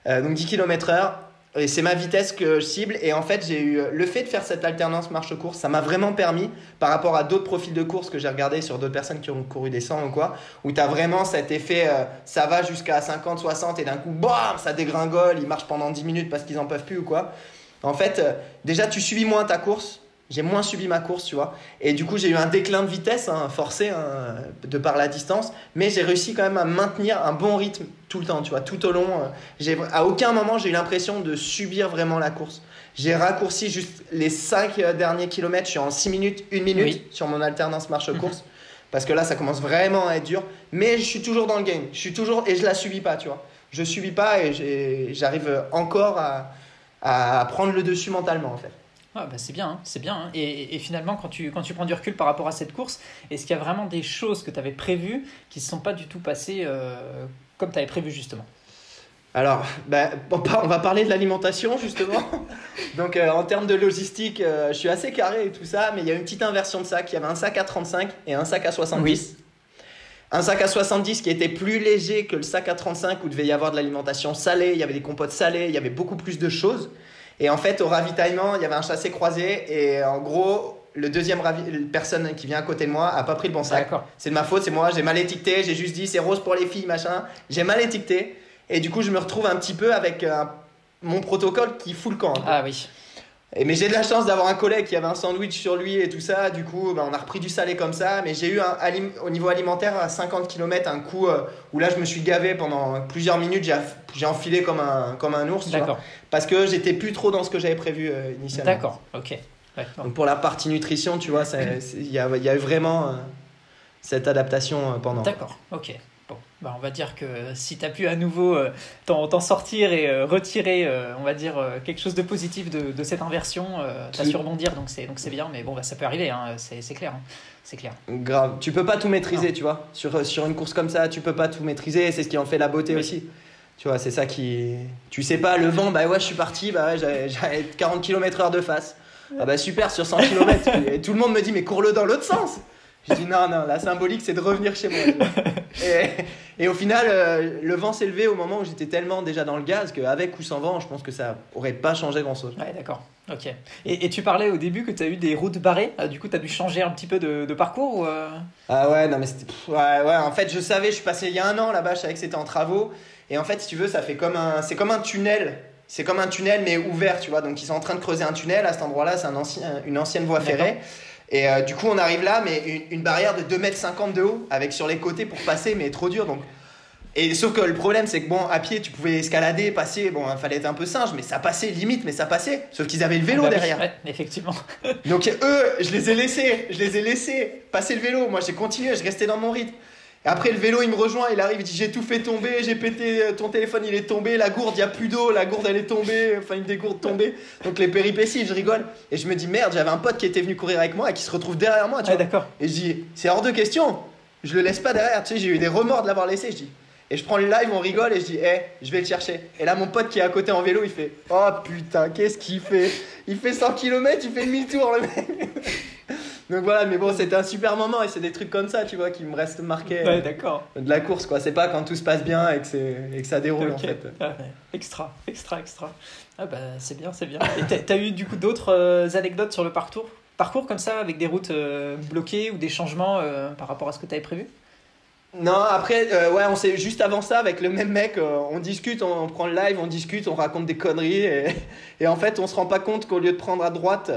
euh, donc 10 km heure. Et c'est ma vitesse que je cible. Et en fait, j'ai eu le fait de faire cette alternance marche-course, ça m'a vraiment permis, par rapport à d'autres profils de course que j'ai regardé sur d'autres personnes qui ont couru des 100 ou quoi, où tu as vraiment cet effet, euh, ça va jusqu'à 50, 60, et d'un coup, bam, ça dégringole, ils marchent pendant 10 minutes parce qu'ils en peuvent plus ou quoi. En fait, euh, déjà, tu subis moins ta course. J'ai moins subi ma course, tu vois. Et du coup, j'ai eu un déclin de vitesse, hein, forcé, hein, de par la distance. Mais j'ai réussi quand même à maintenir un bon rythme tout le temps, tu vois, tout au long. euh, j'ai, à aucun moment, j'ai eu l'impression de subir vraiment la course. J'ai raccourci juste les 5 derniers kilomètres. Je suis en 6 minutes, 1 minute Oui. sur mon alternance marche-course. Parce que là, ça commence vraiment à être dur. Mais je suis toujours dans le game. Je suis toujours. Et je la subis pas, tu vois. Je subis pas et j'arrive encore à, à prendre le dessus mentalement, en fait. Ah, bah, c'est bien, hein, c'est bien. hein. Et, et finalement, quand tu, quand tu prends du recul par rapport à cette course, est-ce qu'il y a vraiment des choses que tu avais prévues qui ne se sont pas du tout passées euh, comme tu avais prévu justement? Alors, ben, on va parler de l'alimentation justement. Donc, euh, en termes de logistique, euh, je suis assez carré et tout ça, mais il y a une petite inversion de sac. Il y avait un sac à 35 et un sac à 70. Un sac à 70 qui était plus léger que le sac à 35 où devait y avoir de l'alimentation salée, il y avait des compotes salées, il y avait beaucoup plus de choses. Et en fait, au ravitaillement, il y avait un chassé croisé et en gros, le deuxième ravi- personne qui vient à côté de moi a pas pris le bon sac. C'est de ma faute, c'est moi, j'ai mal étiqueté, j'ai juste dit c'est rose pour les filles, machin. J'ai mal étiqueté et du coup je me retrouve un petit peu avec euh, mon protocole qui fout le camp. Ah oui. Et, mais j'ai de la chance d'avoir un collègue qui avait un sandwich sur lui et tout ça, du coup ben, on a repris du salé comme ça, mais j'ai eu un, au niveau alimentaire à 50 km un coup euh, où là je me suis gavé pendant plusieurs minutes, j'ai enfilé comme un, comme un ours, tu vois, D'accord. parce que j'étais plus trop dans ce que j'avais prévu euh, initialement. D'accord. Ok. Donc pour la partie nutrition, tu vois, il y a, y a eu vraiment cette adaptation pendant. D'accord, ok. Bah on va dire que si tu as pu à nouveau euh, t'en sortir et euh, retirer, euh, on va dire, quelque chose de positif de, de cette inversion, tu as su rebondir, donc c'est bien, mais bon, bah, ça peut arriver, hein, c'est clair. Hein, c'est clair. Grave, tu peux pas tout maîtriser, tu vois. Sur, sur une course comme ça, tu peux pas tout maîtriser, c'est ce qui en fait la beauté aussi. Tu vois, c'est ça qui. Tu sais pas, le vent, bah ouais, je suis parti, bah ouais, j'avais 40 km/h de face. Ah bah super, sur 100 km. et tout le monde me dit, mais cours-le dans l'autre sens. Je dis non, non, la symbolique c'est de revenir chez moi. et, et, au final, euh, le vent s'est levé au moment où j'étais tellement déjà dans le gaz qu'avec ou sans vent, je pense que ça aurait pas changé grand chose. Ouais, d'accord. Ok. Et, et, tu parlais au début que tu as eu des routes barrées, ah, du coup tu as dû changer un petit peu de, de parcours ou euh? Ah ouais, non mais c'était. Ouais, ouais, en fait je savais, je suis passé il y a un an là-bas, je savais que c'était en travaux. Et en fait, si tu veux, ça fait comme un. C'est comme un tunnel c'est comme un tunnel mais ouvert, tu vois. Donc ils sont en train de creuser un tunnel à cet endroit-là, c'est un ancien, une ancienne voie ferrée. Et euh, du coup, on arrive là, mais une, barrière de 2,50 m de haut, avec sur les côtés pour passer, mais trop dur. Donc... Et sauf que le problème, c'est que bon, à pied, tu pouvais escalader, passer, bon, il fallait être un peu singe, mais ça passait limite, mais ça passait. Sauf qu'ils avaient le vélo ah bah derrière. Ouais, effectivement. Donc eux, je les ai laissés, je les ai laissés passer le vélo. Moi, j'ai continué, je restais dans mon rythme. Après, le vélo, il me rejoint, il arrive, il dit J'ai tout fait tomber, j'ai pété, euh, ton téléphone, il est tombé, la gourde, il n'y a plus d'eau, la gourde, elle est tombée, enfin, une des gourdes tombée. Donc, les péripéties, je rigole. Et je me dis Merde, j'avais un pote qui était venu courir avec moi et qui se retrouve derrière moi. Tu vois. d'accord. Et je dis C'est hors de question, je le laisse pas derrière. Tu sais, j'ai eu des remords de l'avoir laissé. Je dis et je prends le live, on rigole et je dis, eh, je vais le chercher. Et là, mon pote qui est à côté en vélo, il fait, oh putain, qu'est-ce qu'il fait? Il fait 100 km, il fait demi-tour, le mec. Donc voilà, mais bon, c'était un super moment et c'est des trucs comme ça, tu vois, qui me restent marqués. Ouais, d'accord. De la course, quoi. C'est pas quand tout se passe bien et que, et que ça déroule, en fait. Ah, extra, extra, extra. Ah bah, c'est bien, c'est bien. Et t'as eu du coup d'autres euh, anecdotes sur le parcours? Parcours comme ça, avec des routes euh, bloquées ou des changements euh, par rapport à ce que t'avais prévu? Non, après, ouais, on sait juste avant ça avec le même mec, on discute, on, prend le live, on discute, on raconte des conneries et, et en fait, on se rend pas compte qu'au lieu de prendre à droite,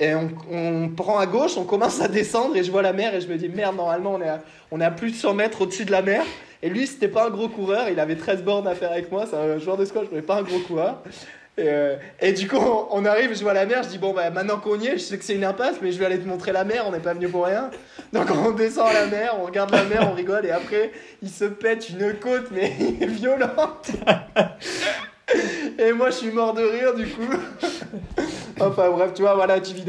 et on, prend à gauche, on commence à descendre et je vois la mer et je me dis merde, normalement on est à, on est à plus de 100 mètres au-dessus de la mer. Et lui, c'était pas un gros coureur, il avait 13 bornes à faire avec moi, c'est un joueur de squash, mais pas un gros coureur. Et, euh, et, du coup, on, arrive, je vois la mer, je dis bon, bah maintenant qu'on y est, je sais que c'est une impasse, mais je vais aller te montrer la mer, on n'est pas venu pour rien. Donc on descend à la mer, on regarde la mer, on rigole, et après, il se pète une côte, mais violente. Et moi, je suis mort de rire, du coup. Enfin, bref, tu vois, voilà, tu vis,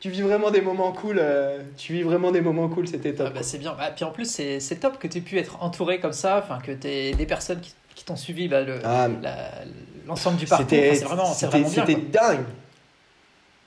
tu vis vraiment des moments cool. Euh, tu vis vraiment des moments cool, c'était top. Ah bah, c'est bien. Bah, puis en plus, c'est top que tu aies pu être entouré comme ça, enfin, que tu aies des personnes qui, qui t'ont suivi bah, ah, l'ensemble du parcours. c'est vraiment, vraiment C'était dingue.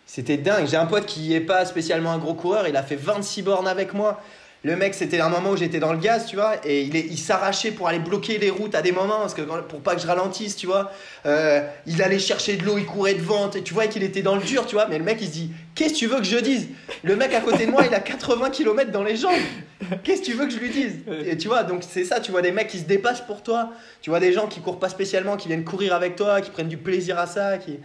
C'était dingue. J'ai un pote qui n'est pas spécialement un gros coureur, il a fait 26 bornes avec moi. Le mec, c'était un moment où j'étais dans le gaz, tu vois, et il, s'arrachait pour aller bloquer les routes à des moments, que pour pas que je ralentisse, tu vois. Euh, il allait chercher de l'eau, il courait devant, et tu vois qu'il était dans le dur, tu vois. Mais le mec, il se dit, qu'est-ce que tu veux que je dise? Le mec à côté de moi, il a 80 km dans les jambes. Qu'est-ce que tu veux que je lui dise? Et tu vois, donc c'est ça, tu vois des mecs qui se dépassent pour toi, tu vois des gens qui courent pas spécialement, qui viennent courir avec toi, qui prennent du plaisir à ça, qui...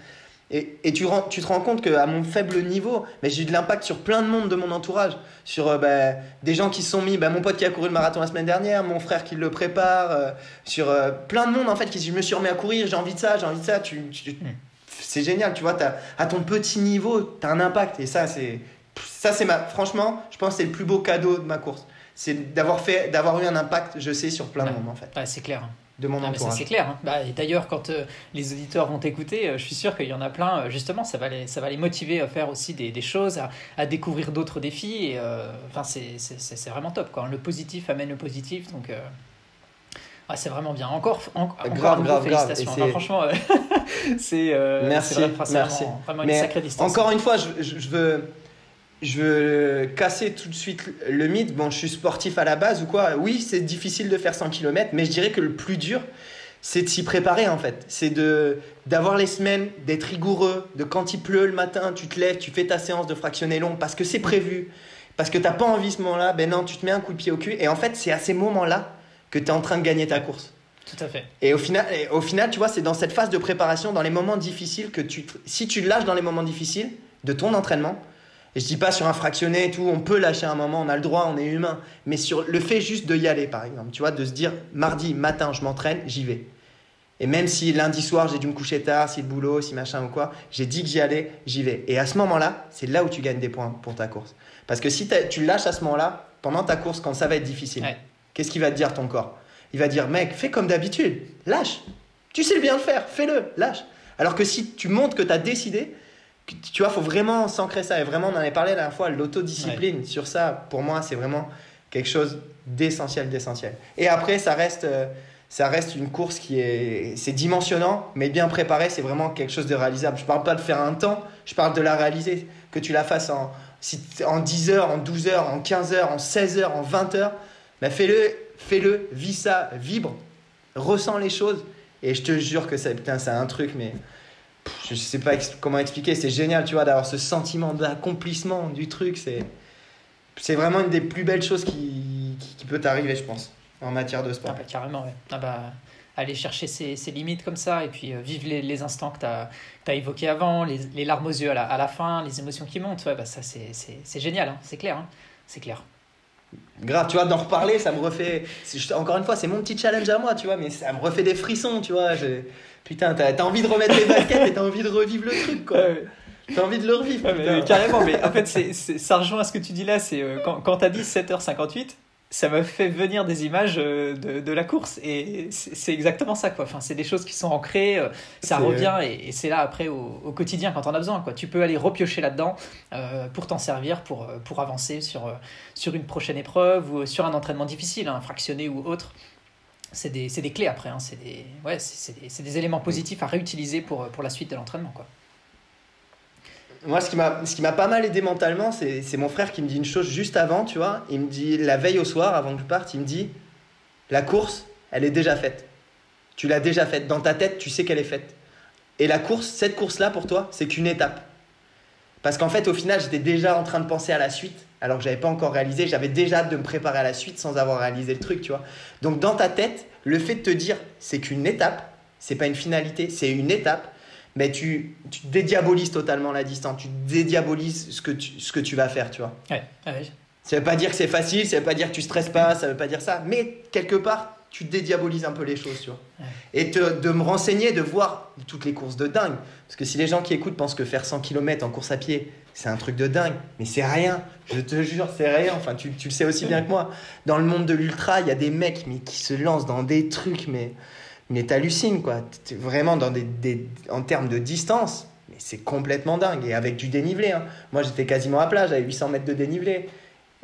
Et, et tu, tu, te rends compte qu'à mon faible niveau, mais j'ai eu de l'impact sur plein de monde de mon entourage. Sur euh, bah, des gens qui se sont mis, bah, mon pote qui a couru le marathon la semaine dernière, mon frère qui le prépare, euh, sur euh, plein de monde en fait qui dit Je me suis remis à courir, j'ai envie de ça, j'ai envie de ça. Tu, hmm. c'est génial, tu vois, as, à ton petit niveau, tu as un impact. Et ça, c'est. Ça, c'est ma. Franchement, je pense que c'est le plus beau cadeau de ma course. C'est d'avoir fait, d'avoir eu un impact, je sais, sur plein de monde en fait. Ouais, c'est clair de mon entourage. C'est clair. Hein. Bah, et d'ailleurs, quand euh, les auditeurs vont t'écouter, euh, je suis sûr qu'il y en a plein. Euh, justement, ça va les, ça va les motiver à faire aussi des, des choses, à, à, découvrir d'autres défis. Et, enfin, c'est vraiment top. Quoi. Le positif amène le positif. Donc, c'est vraiment bien. Encore, encore grave, grave, félicitations. Grave. franchement, c'est merci, vraiment, merci. Vraiment une sacrée distance. Encore une fois, je, je veux je veux casser tout de suite le mythe. Bon, je suis sportif à la base ou quoi. Oui, c'est difficile de faire 100 km, mais je dirais que le plus dur, c'est de s'y préparer en fait. C'est de d'avoir les semaines, d'être rigoureux, de quand il pleut le matin, tu te lèves, tu fais ta séance de fractionné long parce que c'est prévu, parce que tu n'as pas envie ce moment-là, ben non, tu te mets un coup de pied au cul. Et en fait, c'est à ces moments-là que tu es en train de gagner ta course. Tout à fait. Et au final, au final tu vois, c'est dans cette phase de préparation, dans les moments difficiles, que tu, si tu lâches dans les moments difficiles de ton entraînement, et je dis pas sur un fractionné et tout, on peut lâcher un moment, on a le droit, on est humain. Mais sur le fait juste de y aller, par exemple, tu vois, de se dire mardi matin, je m'entraîne, j'y vais. Et même si lundi soir j'ai dû me coucher tard, si le boulot, si machin ou quoi, j'ai dit que j'y allais, j'y vais. Et à ce moment-là, c'est là où tu gagnes des points pour ta course. Parce que si tu lâches à ce moment-là, pendant ta course, quand ça va être difficile, qu'est-ce qu'il va te dire ton corps? Il va dire, mec, fais comme d'habitude, lâche. Tu sais bien le faire, fais-le, lâche. Alors que si tu montres que tu as décidé, tu vois, faut vraiment s'ancrer ça. Et vraiment, on en avait parlé la dernière fois, l'autodiscipline sur ça, pour moi, c'est vraiment quelque chose d'essentiel, d'essentiel. Et après, ça reste, euh, ça reste une course qui est, c'est dimensionnant, mais bien préparé, c'est vraiment quelque chose de réalisable. Je parle pas de faire un temps, je parle de la réaliser, que tu la fasses en, si, en 10 heures, en 12 heures, en 15 heures, en 16 heures, en 20 heures. Bah fais-le, fais-le, vis ça, vibre, ressens les choses. Et je te jure que c'est un truc, mais je sais pas comment expliquer. C'est génial, tu vois, d'avoir ce sentiment d'accomplissement du truc. C'est, c'est vraiment une des plus belles choses qui, qui, peut t'arriver, je pense, en matière de sport. Ah bah, carrément, ouais. Ah bah, aller chercher ses, ses, limites comme ça et puis euh, vivre les, les, instants que tu as, as évoqués avant, les, les, larmes aux yeux à la, à la fin, les émotions qui montent. Ouais, bah, ça, c'est génial, hein. c'est clair. Hein. c'est clair. Grave, tu vois, d'en reparler, ça me refait. Encore une fois, c'est mon petit challenge à moi, tu vois, mais ça me refait des frissons, tu vois. Putain, t'as as envie de remettre les baskets et t'as envie de revivre le truc, quoi. T'as envie de le revivre. mais, carrément, mais en fait, c'est ça rejoint à ce que tu dis là. C'est euh, quand, quand t'as dit 7h58, ça m'a fait venir des images euh, de, de la course. Et c'est exactement ça, quoi. Enfin, c'est des choses qui sont ancrées, euh, ça revient et, c'est là après au, au, quotidien quand on a besoin, quoi. Tu peux aller repiocher là-dedans pour t'en servir, pour, pour avancer sur, sur une prochaine épreuve ou sur un entraînement difficile, hein, fractionné ou autre c'est des, des, clés après. Hein. C'est des, ouais, des, des, éléments positifs à réutiliser pour, pour la suite de l'entraînement. Quoi. Moi, ce qui m'a pas mal aidé mentalement, c'est mon frère qui me dit une chose juste avant, tu vois. Il me dit, la veille au soir, avant que je parte, il me dit La course, elle est déjà faite. Tu l'as déjà faite. Dans ta tête, tu sais qu'elle est faite. Et la course, cette course-là, pour toi, c'est qu'une étape. Parce qu'en fait, au final, j'étais déjà en train de penser à la suite alors que j'avais pas encore réalisé. J'avais déjà hâte de me préparer à la suite sans avoir réalisé le truc, tu vois. Donc dans ta tête, le fait de te dire c'est qu'une étape, c'est pas une finalité, c'est une étape, mais tu, tu dédiabolises totalement la distance, tu dédiabolises ce que tu, ce que tu vas faire, tu vois. Ouais, ouais. Ça veut pas dire que c'est facile, ça veut pas dire que tu stresses pas, ça veut pas dire ça, mais quelque part, tu dédiabolises un peu les choses, tu vois. Et de me renseigner, de voir toutes les courses de dingue. Parce que si les gens qui écoutent pensent que faire 100 km en course à pied, c'est un truc de dingue, mais c'est rien. Je te jure, c'est rien. Enfin, tu, tu, le sais aussi bien que moi. Dans le monde de l'ultra, il y a des mecs mais, qui se lancent dans des trucs, mais, mais t'hallucines, quoi. vraiment, dans des, des, en termes de distance, mais c'est complètement dingue. Et avec du dénivelé. Hein. Moi, j'étais quasiment à plat, j'avais 800 mètres de dénivelé.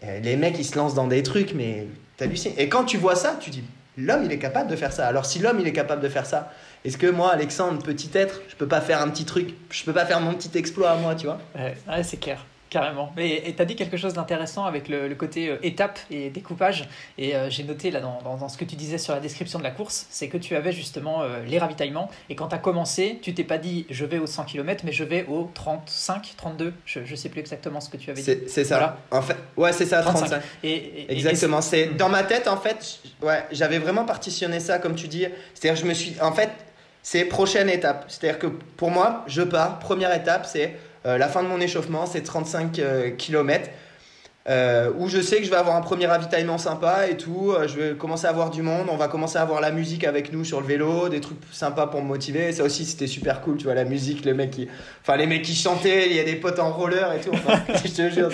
les mecs, ils se lancent dans des trucs, mais t'hallucines. Et quand tu vois ça, tu dis, l'homme, il est capable de faire ça. Alors, si l'homme, il est capable de faire ça, est-ce que moi, Alexandre, petit être, je peux pas faire un petit truc, je peux pas faire mon petit exploit à moi, tu vois? Ouais c'est clair. Carrément. Mais tu as dit quelque chose d'intéressant avec le, côté euh, étape et découpage. Et euh, j'ai noté là dans, dans, ce que tu disais sur la description de la course, c'est que tu avais justement euh, les ravitaillements. Et quand tu as commencé, tu t'es pas dit je vais aux 100 km, mais je vais aux 35, 32. Je ne sais plus exactement ce que tu avais dit. C'est ça. En fait, ouais, c'est ça, 35. Et, exactement. c'est dans ma tête, en fait, ouais, j'avais vraiment partitionné ça, comme tu dis. C'est-à-dire, je me suis. En fait, c'est prochaine étape. C'est-à-dire que pour moi, je pars. Première étape, c'est la fin de mon échauffement, c'est 35 euh, km. Euh, où je sais que je vais avoir un premier ravitaillement sympa et tout. je vais commencer à avoir du monde. On va commencer à avoir la musique avec nous sur le vélo, des trucs sympas pour me motiver. Ça aussi, c'était super cool, tu vois, la musique, le mec qui, enfin, les mecs qui chantaient, il y a des potes en roller et tout. je te jure,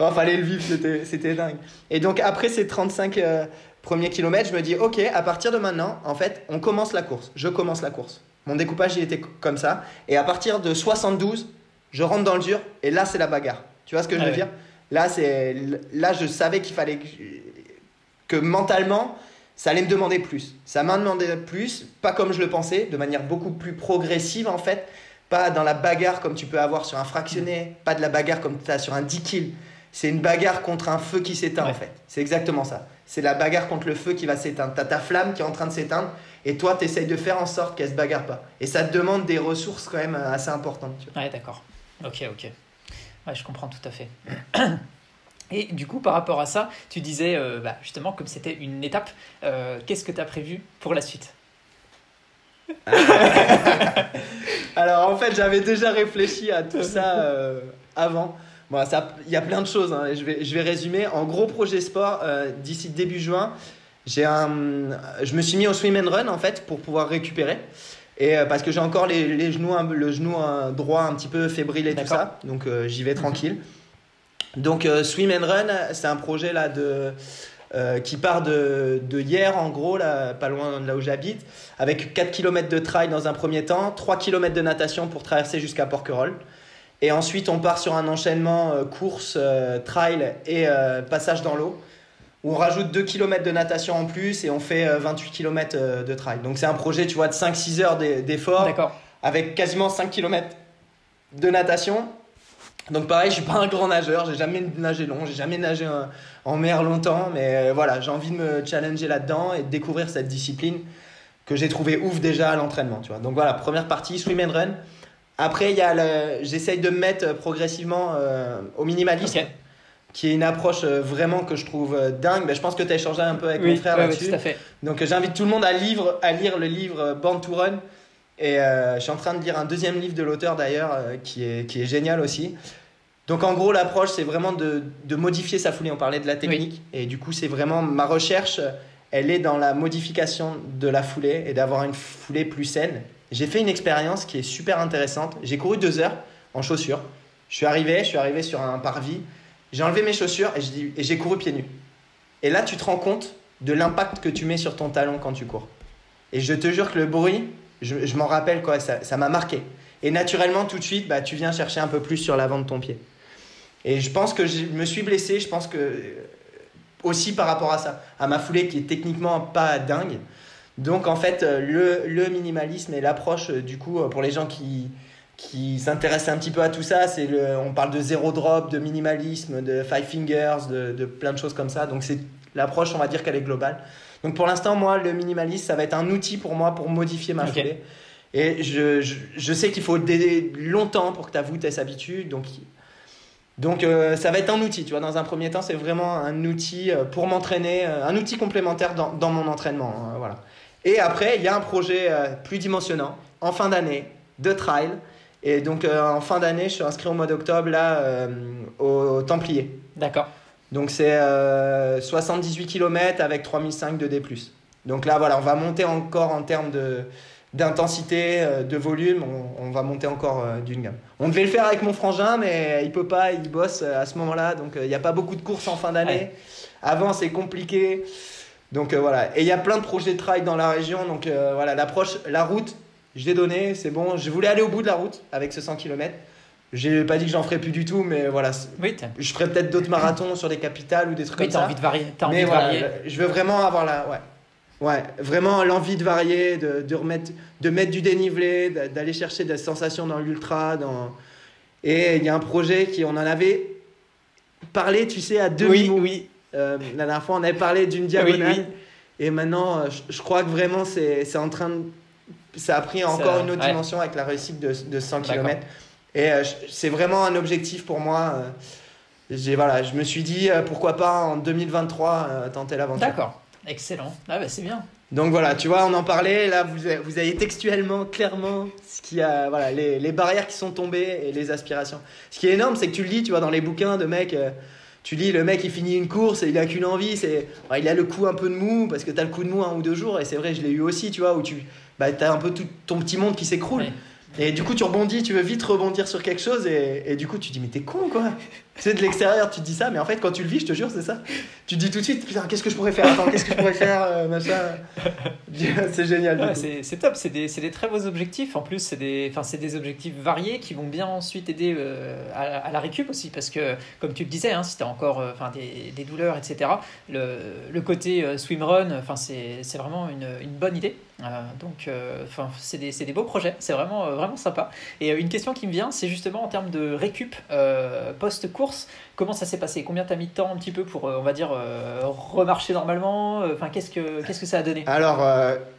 enfin, fallait le vivre, c'était dingue. Et donc, après ces 35 premiers kilomètres, je me dis, ok, à partir de maintenant, en fait, on commence la course. Je commence la course. Mon découpage, il était comme ça. Et à partir de 72, je rentre dans le dur et là c'est la bagarre. Tu vois ce que je veux dire? Là c'est là je savais qu'il fallait que, mentalement ça allait me demander plus. Ça m'a demandé plus, pas comme je le pensais, de manière beaucoup plus progressive en fait, pas dans la bagarre comme tu peux avoir sur un fractionné, pas de la bagarre comme tu as sur un 10 kills. C'est une bagarre contre un feu qui s'éteint en fait. C'est exactement ça. C'est la bagarre contre le feu qui va s'éteindre. Tu as ta flamme qui est en train de s'éteindre et toi tu essayes de faire en sorte qu'elle se bagarre pas. Et ça te demande des ressources quand même assez importantes. Ouais, d'accord. Ok, ok. Je comprends tout à fait. Et du coup, par rapport à ça, tu disais, euh, bah, justement, comme c'était une étape, euh, qu'est-ce que tu as prévu pour la suite? Alors, en fait, j'avais déjà réfléchi à tout ça euh, avant. Bon, il y a plein de choses, hein, je, vais, je vais résumer. En gros, projet sport, d'ici début juin, j'ai un, je me suis mis au swim and run en fait pour pouvoir récupérer. Et parce que j'ai encore les, les, genoux, le genou droit un petit peu fébrile et tout ça. Donc j'y vais tranquille. Donc swim and run, c'est un projet là de euh, qui part de, de, hier, en gros, là, pas loin de là où j'habite, avec 4 km de trail dans un premier temps, 3 km de natation pour traverser jusqu'à Porquerolles. Et ensuite, on part sur un enchaînement euh, course, euh, trail et passage dans l'eau, on rajoute 2 km de natation en plus et on fait 28 km de trail. Donc c'est un projet, tu vois, de 5-6 heures d'effort, avec quasiment 5 km de natation donc pareil, je suis pas un grand nageur, j'ai jamais nagé long, j'ai jamais nagé en, mer longtemps, mais euh, voilà, j'ai envie de me challenger là-dedans et de découvrir cette discipline que j'ai trouvé ouf déjà à l'entraînement, tu vois. Donc voilà, première partie, swim and run. Après, il y j'essaye de me mettre progressivement euh, au minimalisme. Qui est une approche euh, vraiment que je trouve dingue. Mais je pense que tu as échangé un peu avec mon frère là-dessus. Donc j'invite tout le monde à, livre, à lire le livre Born to Run et euh, je suis en train de lire un deuxième livre de l'auteur d'ailleurs, euh, qui, est, qui est génial aussi. Donc en gros, l'approche, c'est vraiment de, de, modifier sa foulée. On parlait de la technique. Et du coup, c'est vraiment ma recherche, elle est dans la modification de la foulée et d'avoir une foulée plus saine. J'ai fait une expérience qui est super intéressante. J'ai couru deux heures en chaussures. Je suis arrivé, je suis arrivé sur un parvis. J'ai enlevé mes chaussures et j'ai couru pieds nus. Et là, tu te rends compte de l'impact que tu mets sur ton talon quand tu cours. Et je te jure que le bruit, je, m'en rappelle, quoi, ça m'a marqué. Et naturellement, tout de suite, bah, tu viens chercher un peu plus sur l'avant de ton pied. Et je pense que je me suis blessé, je pense que aussi par rapport à ça, à ma foulée qui est techniquement pas dingue. Donc en fait, le, le minimalisme et l'approche, du coup, pour les gens qui, qui s'intéressent un petit peu à tout ça, c'est le, on parle de zéro drop, de minimalisme, de five fingers, de, de plein de choses comme ça. Donc c'est l'approche, on va dire qu'elle est globale. Donc pour l'instant, moi, le minimalisme, ça va être un outil pour moi pour modifier ma foulée. Et je, je, sais qu'il faut longtemps pour que ta voûte s'habitue. Donc, donc euh, ça va être un outil. Tu vois, dans un premier temps, c'est vraiment un outil euh, pour m'entraîner, euh, un outil complémentaire dans, dans mon entraînement. Hein, voilà. Et après, il y a un projet plus dimensionnant en fin d'année de trail. Et donc en fin d'année, je suis inscrit au mois d'octobre là au Templier. D'accord. Donc c'est 78 euh, km avec 3005 de D+. Donc là, voilà, on va monter encore en termes de, d'intensité, euh, de volume, on, va monter encore euh, d'une gamme. On devait le faire avec mon frangin, mais il peut pas, il bosse à ce moment-là, donc il n'y a pas beaucoup de courses en fin d'année. Avant, c'est compliqué. Donc voilà, et il y a plein de projets de trail dans la région, donc voilà, l'approche, la route, je l'ai donné, c'est bon. Je voulais aller au bout de la route avec ce 100 km. J'ai pas dit que j'en ferais plus du tout, mais voilà. Oui, je ferais peut-être d'autres marathons sur des capitales ou des trucs comme ça. envie de varier. As envie de varier. Je veux vraiment avoir la. Ouais. Ouais, vraiment l'envie de varier, de, de, remettre, de mettre du dénivelé, d'aller chercher des sensations dans l'ultra. Dans... Et il y a un projet qui, on en avait parlé, tu sais, à deux oui, Oui, euh, la dernière fois, on avait parlé d'une diagonale. Et maintenant, euh, je, crois que vraiment, c'est en train de. Ça a pris encore une autre dimension avec la réussite de, de 100 km. Et euh, c'est vraiment un objectif pour moi. Euh, voilà, je me suis dit, euh, pourquoi pas en 2023 tenter l'aventure. D'accord, excellent. Ah bah c'est bien. Donc voilà, tu vois, on en parlait, là vous, vous avez textuellement, clairement, ce qui a, voilà, les, les, barrières qui sont tombées et les aspirations. Ce qui est énorme, c'est que tu le lis, tu vois, dans les bouquins de mecs, tu lis le mec il finit une course et il a qu'une envie, c'est, il a le coup un peu de mou, parce que tu as le coup de mou un ou deux jours, et c'est vrai, je l'ai eu aussi, tu vois, où tu bah, as un peu tout ton petit monde qui s'écroule. Et du coup, tu rebondis, tu veux vite rebondir sur quelque chose, et, et du coup, tu dis, mais t'es con, quoi. Tu sais, de l'extérieur, tu te dis ça, mais en fait, quand tu le vis, je te jure, c'est ça. Tu te dis tout de suite, putain, qu'est-ce que je pourrais faire? Attends, qu'est-ce que je pourrais faire euh, Machin? c'est génial. c'est top, c'est des, des, très beaux objectifs. En plus, c'est des, des objectifs variés qui vont bien ensuite aider euh, à, la récup aussi, parce que, comme tu le disais, hein, si t'as encore euh, enfin des, des, douleurs, etc., le, le côté swimrun, c'est vraiment une, une bonne idée. Donc, enfin c'est des, des, beaux projets, c'est vraiment, vraiment sympa. Et une question qui me vient, c'est justement en termes de récup post-cours Comment ça s'est passé? Combien t'as mis de temps un petit peu pour, euh, on va dire, euh, remarcher normalement? Euh, Enfin, qu'est-ce que que ça a donné? Alors,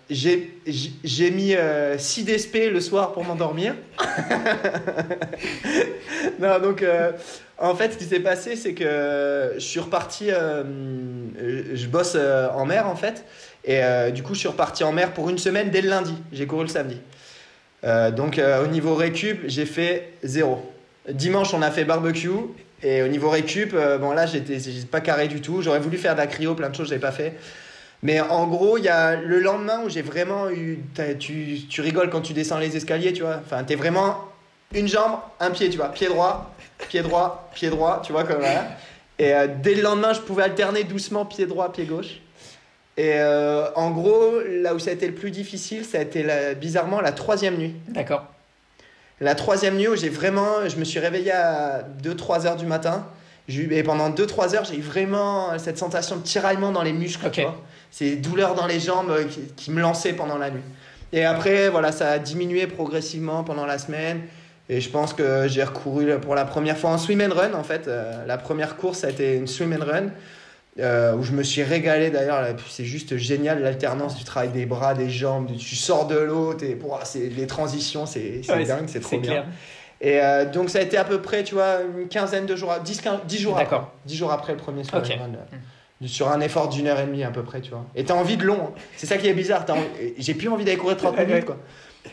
j'ai mis 6 DSP le soir pour m'endormir. non, donc, en fait, ce qui s'est passé, c'est que je suis reparti. je bosse en mer, en fait. Et du coup, je suis reparti en mer pour une semaine dès le lundi. J'ai couru le samedi. donc, au niveau récup, j'ai fait zéro. Dimanche, on a fait barbecue. Et au niveau récup, euh, bon là, j'étais pas carré du tout. J'aurais voulu faire de la cryo, plein de choses, j'ai pas fait. Mais en gros, il y a le lendemain où j'ai vraiment eu. Tu, rigoles quand tu descends les escaliers, tu vois. Enfin, t'es vraiment une jambe, un pied, tu vois. Pied droit, pied droit, pied droit, tu vois, comme là. Et euh, dès le lendemain, je pouvais alterner doucement pied droit, pied gauche. Et euh, en gros, là où ça a été le plus difficile, ça a été la, bizarrement la troisième nuit. D'accord. La troisième nuit où j'ai vraiment. Je me suis réveillé à 2-3 heures du matin. Eu, et pendant 2-3 heures, j'ai eu vraiment cette sensation de tiraillement dans les muscles. Tu vois ces douleurs dans les jambes qui, qui, me lançaient pendant la nuit. Et après, voilà, ça a diminué progressivement pendant la semaine. Et je pense que j'ai recouru pour la première fois en swim and run, en fait. Euh, la première course, ça a été une swim and run. Euh, où je me suis régalé d'ailleurs. C'est juste génial l'alternance du travail des bras, des jambes. Tu sors de l'eau, les transitions, c'est dingue, c'est trop bien. Et euh, donc ça a été à peu près, tu vois, une quinzaine de jours, 10, 15, 10 jours après. 10 jours après le premier swim run. Hmm. Sur un effort d'une heure et demie à peu près, tu vois. Et t'as envie de long. Hein. C'est ça qui est bizarre. J'ai plus envie d'aller courir 30 minutes, quoi.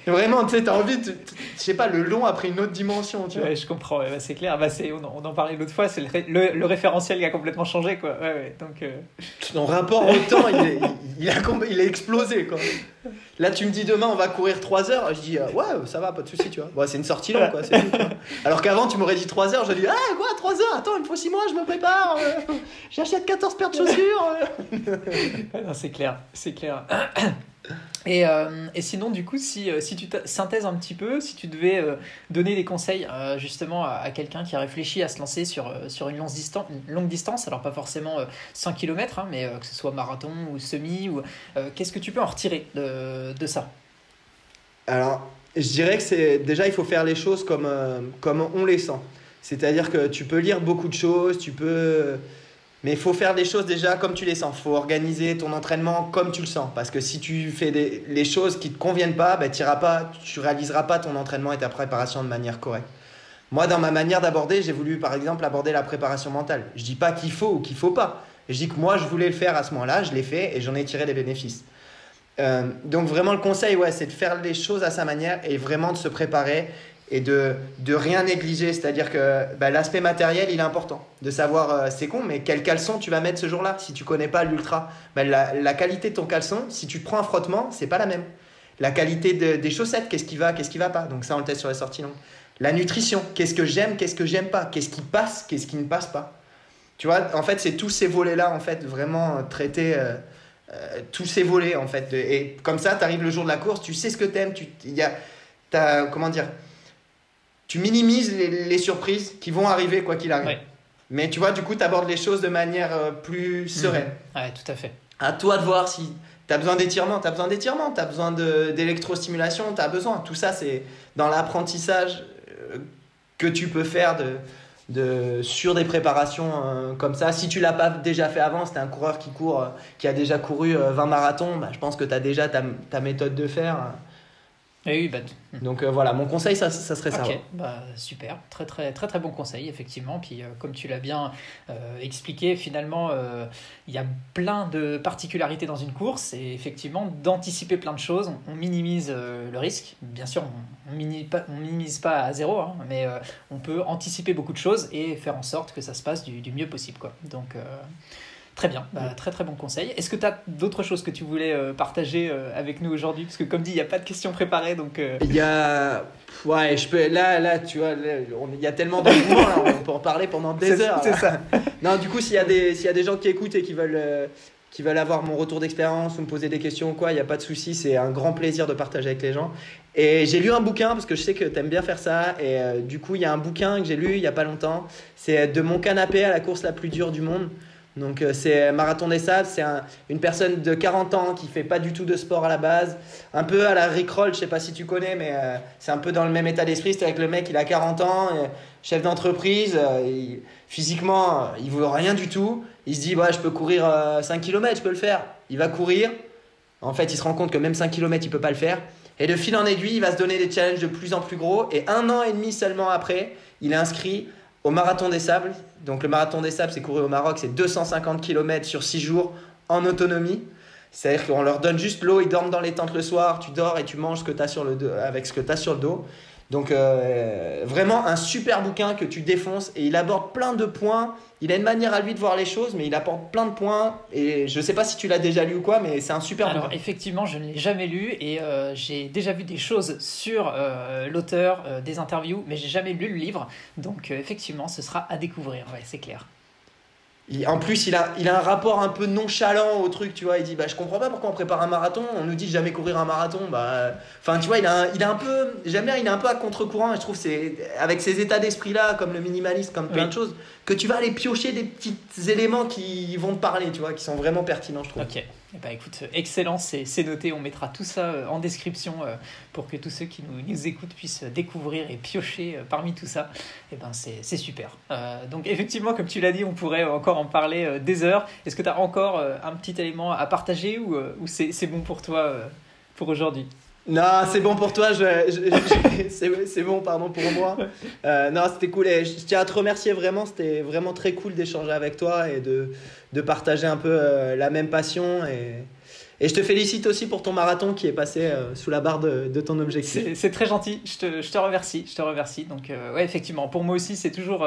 Vraiment, tu sais, t'as envie, je sais pas, le long a pris une autre dimension, tu vois. Ouais, je comprends, bah, c'est clair. Bah, on, on, en parlait l'autre fois, c'est le, le, référentiel qui a complètement changé, quoi. Ouais, ouais, donc, euh... Ton rapport au temps, il, est, il, a, il a explosé, quoi. Là, tu me dis demain, on va courir 3 heures. Je dis, euh, ouais, ça va, pas de souci, tu vois. Bon, c'est une sortie longue, quoi. Tout, Alors qu'avant, tu m'aurais dit 3 heures. Je dis, ah, quoi, 3 heures? Attends, il me faut 6 mois, je me prépare. Euh, j'achète 14 paires de chaussures. c'est clair, c'est clair. Et, euh, et, sinon, du coup, si, euh, si tu synthèses un petit peu, si tu devais euh, donner des conseils justement à, quelqu'un qui a réfléchi à se lancer sur, sur une, longue distance, longue distance, alors pas forcément 100 km, hein, mais que ce soit marathon ou semi, ou qu'est-ce que tu peux en retirer de, de ça? Alors, je dirais que c'est déjà, il faut faire les choses comme, comme on les sent. C'est-à-dire que tu peux lire beaucoup de choses, tu peux mais il faut faire les choses déjà comme tu les sens. Faut organiser ton entraînement comme tu le sens. Parce que si tu fais des, les choses qui ne te conviennent pas, ben, pas, tu ne réaliseras pas ton entraînement et ta préparation de manière correcte. Moi, dans ma manière d'aborder, j'ai voulu par exemple aborder la préparation mentale. Je ne dis pas qu'il faut ou qu'il ne faut pas. Je dis que moi, je voulais le faire à ce moment-là, je l'ai fait et j'en ai tiré des bénéfices. Euh, donc vraiment, le conseil, ouais, c'est de faire les choses à sa manière et vraiment de se préparer et de, de rien négliger. C'est-à-dire que bah, l'aspect matériel, il est important. De savoir, euh, c'est con, mais quel caleçon tu vas mettre ce jour-là Si tu connais pas l'ultra, bah, la, la, qualité de ton caleçon, si tu prends un frottement, c'est pas la même. La qualité de, des chaussettes, qu'est-ce qui va, qu'est-ce qui va pas. Donc ça, on le teste sur les sorties longues. La nutrition, qu'est-ce que j'aime, qu'est-ce que j'aime pas, qu'est-ce qui passe, qu'est-ce qui ne passe pas. Tu vois, en fait, c'est tous ces volets-là, en fait, vraiment traiter euh, euh, tous ces volets, en fait. Et comme ça, tu arrives le jour de la course, tu sais ce que tu aimes, tu y a, as, comment dire, tu minimises les, surprises qui vont arriver quoi qu'il arrive. Mais tu vois, du coup, tu abordes les choses de manière euh, plus mhm. sereine. Ouais, tout à fait. À toi de voir si tu as besoin d'étirement, tu as besoin d'étirement, tu as besoin d'électrostimulation, tu as besoin. Tout ça, c'est dans l'apprentissage euh, que tu peux faire de, de, sur des préparations euh, comme ça. Si tu l'as pas déjà fait avant, c'était un coureur qui court, qui a déjà couru 20 marathons, bah, je pense que tu as déjà ta, ta, méthode de faire. Oui, bah, Donc euh, voilà, mon conseil, ça, ça serait ça. Ok, bah, super, très très très très bon conseil, effectivement. Puis euh, comme tu l'as bien euh, expliqué, finalement, il y a plein de particularités dans une course et effectivement, d'anticiper plein de choses, on, minimise le risque. Bien sûr, on, on, minimise, pas, on minimise pas à zéro, hein, mais on peut anticiper beaucoup de choses et faire en sorte que ça se passe du, du mieux possible. Quoi. Donc Très bien, bah, très très bon conseil. Est-ce que tu as d'autres choses que tu voulais euh, partager euh, avec nous aujourd'hui? Parce que comme dit, il n'y a pas de questions préparées. donc. Euh, il y a... Ouais, je peux... Là, là, tu vois, il y a tellement de là, on peut en parler pendant des heures. C'est ça. non, du coup, s'il y, a des, s'il y a des gens qui écoutent et qui veulent, qui veulent avoir mon retour d'expérience ou me poser des questions ou quoi, il n'y a pas de souci. C'est un grand plaisir de partager avec les gens. Et j'ai lu un bouquin, parce que je sais que tu aimes bien faire ça. Et du coup, il y a un bouquin que j'ai lu il n'y a pas longtemps. C'est De mon canapé à la course la plus dure du monde. Donc euh, c'est Marathon des Sables, c'est une personne de 40 ans qui fait pas du tout de sport à la base, un peu à la Rick Roll, je sais pas si tu connais, mais euh, c'est un peu dans le même état d'esprit. C'est avec le mec, il a 40 ans, chef d'entreprise, euh, physiquement, il veut rien du tout. Il se dit, ouais, je peux courir 5 km, je peux le faire. Il va courir. En fait, il se rend compte que même 5 km, il peut pas le faire. Et de fil en aiguille, il va se donner des challenges de plus en plus gros. Et un an et demi seulement après, il est inscrit au Marathon des Sables. Donc le Marathon des Sables, c'est couru au Maroc, c'est 250 km sur 6 jours en autonomie. C'est-à-dire qu'on leur donne juste l'eau, ils dorment dans les tentes le soir, tu dors et tu manges ce que sur le avec ce que tu as sur le dos. Donc euh, vraiment un super bouquin que tu défonces et il aborde plein de points. Il a une manière à lui de voir les choses, mais il apporte plein de points. Et je sais pas si tu l'as déjà lu ou quoi, mais c'est un super Alors bouquin. effectivement, je ne l'ai jamais lu et euh, j'ai déjà vu des choses sur euh, l'auteur, des interviews, mais j'ai jamais lu le livre. Donc effectivement, ce sera à découvrir, ouais, c'est clair. Il- en plus, il a, il a un rapport un peu nonchalant au truc, tu vois. Il dit bah, Je comprends pas pourquoi on prépare un marathon. On nous dit jamais courir un marathon. Bah, Enfin, tu vois, il a, un, il a un peu. J'aime bien, il est un peu à contre-courant. Et je trouve c'est avec ces états d'esprit-là, comme le minimaliste, comme plein Oui. de choses, que tu vas aller piocher des petits éléments qui vont te parler, tu vois, qui sont vraiment pertinents, je trouve. Ok. Eh ben, écoute, excellent, c'est noté. On mettra tout ça euh, en description euh, pour que tous ceux qui nous, écoutent puissent découvrir et piocher euh, parmi tout ça. Et ben, c'est super. Euh, donc, effectivement, comme tu l'as dit, on pourrait encore en parler euh, des heures. Est-ce que tu as encore euh, un petit élément à partager ou, euh, c'est bon pour toi euh, pour aujourd'hui? Non, c'est bon pour toi, je, c'est bon, pardon pour moi. Euh, non, c'était cool et je, tiens à te remercier vraiment, c'était vraiment très cool d'échanger avec toi et de, de partager un peu euh, la même passion. Et, et je te félicite aussi pour ton marathon qui est passé euh, sous la barre de, de ton objectif. C'est très gentil, je te, je te remercie, je te remercie. Donc ouais, effectivement, pour moi aussi, c'est toujours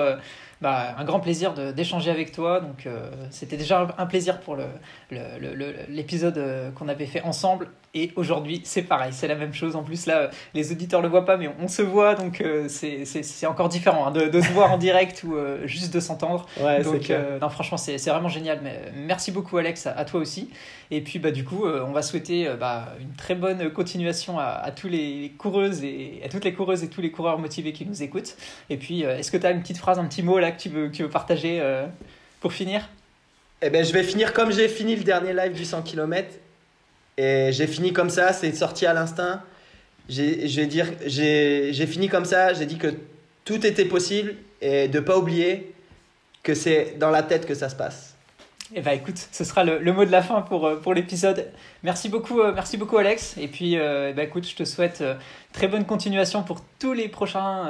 bah, un grand plaisir d'échanger avec toi. Donc c'était déjà un plaisir pour le- le- le- le- l'épisode qu'on avait fait ensemble. Et aujourd'hui, c'est pareil, c'est la même chose. En plus, là, euh, les auditeurs le voient pas, mais on, on se voit, donc euh, c'est- encore différent hein, de, de se voir en direct ou euh, juste de s'entendre. Ouais, Donc, euh, non, franchement, c'est vraiment génial. Mais, merci beaucoup, Alex, à, à toi aussi. Et puis, bah, du coup, euh, on va souhaiter euh, bah, une très bonne continuation à, à tous les coureuses et à toutes les coureuses et tous les coureurs motivés qui nous écoutent. Et puis, euh, est-ce que tu as une petite phrase, un petit mot là que tu veux, que tu veux partager euh, pour finir? Eh ben, je vais finir comme j'ai fini le dernier live du 100 km. Et j'ai fini comme ça, c'est sorti à l'instinct. J'ai- fini comme ça, j'ai dit que tout était possible et de pas oublier que c'est dans la tête que ça se passe. Eh bah écoute, ce sera le, le mot de la fin pour, euh, pour l'épisode. Merci beaucoup, euh, merci beaucoup Alex. Et puis euh, eh bah écoute, je te souhaite euh, très bonne continuation pour tous les prochains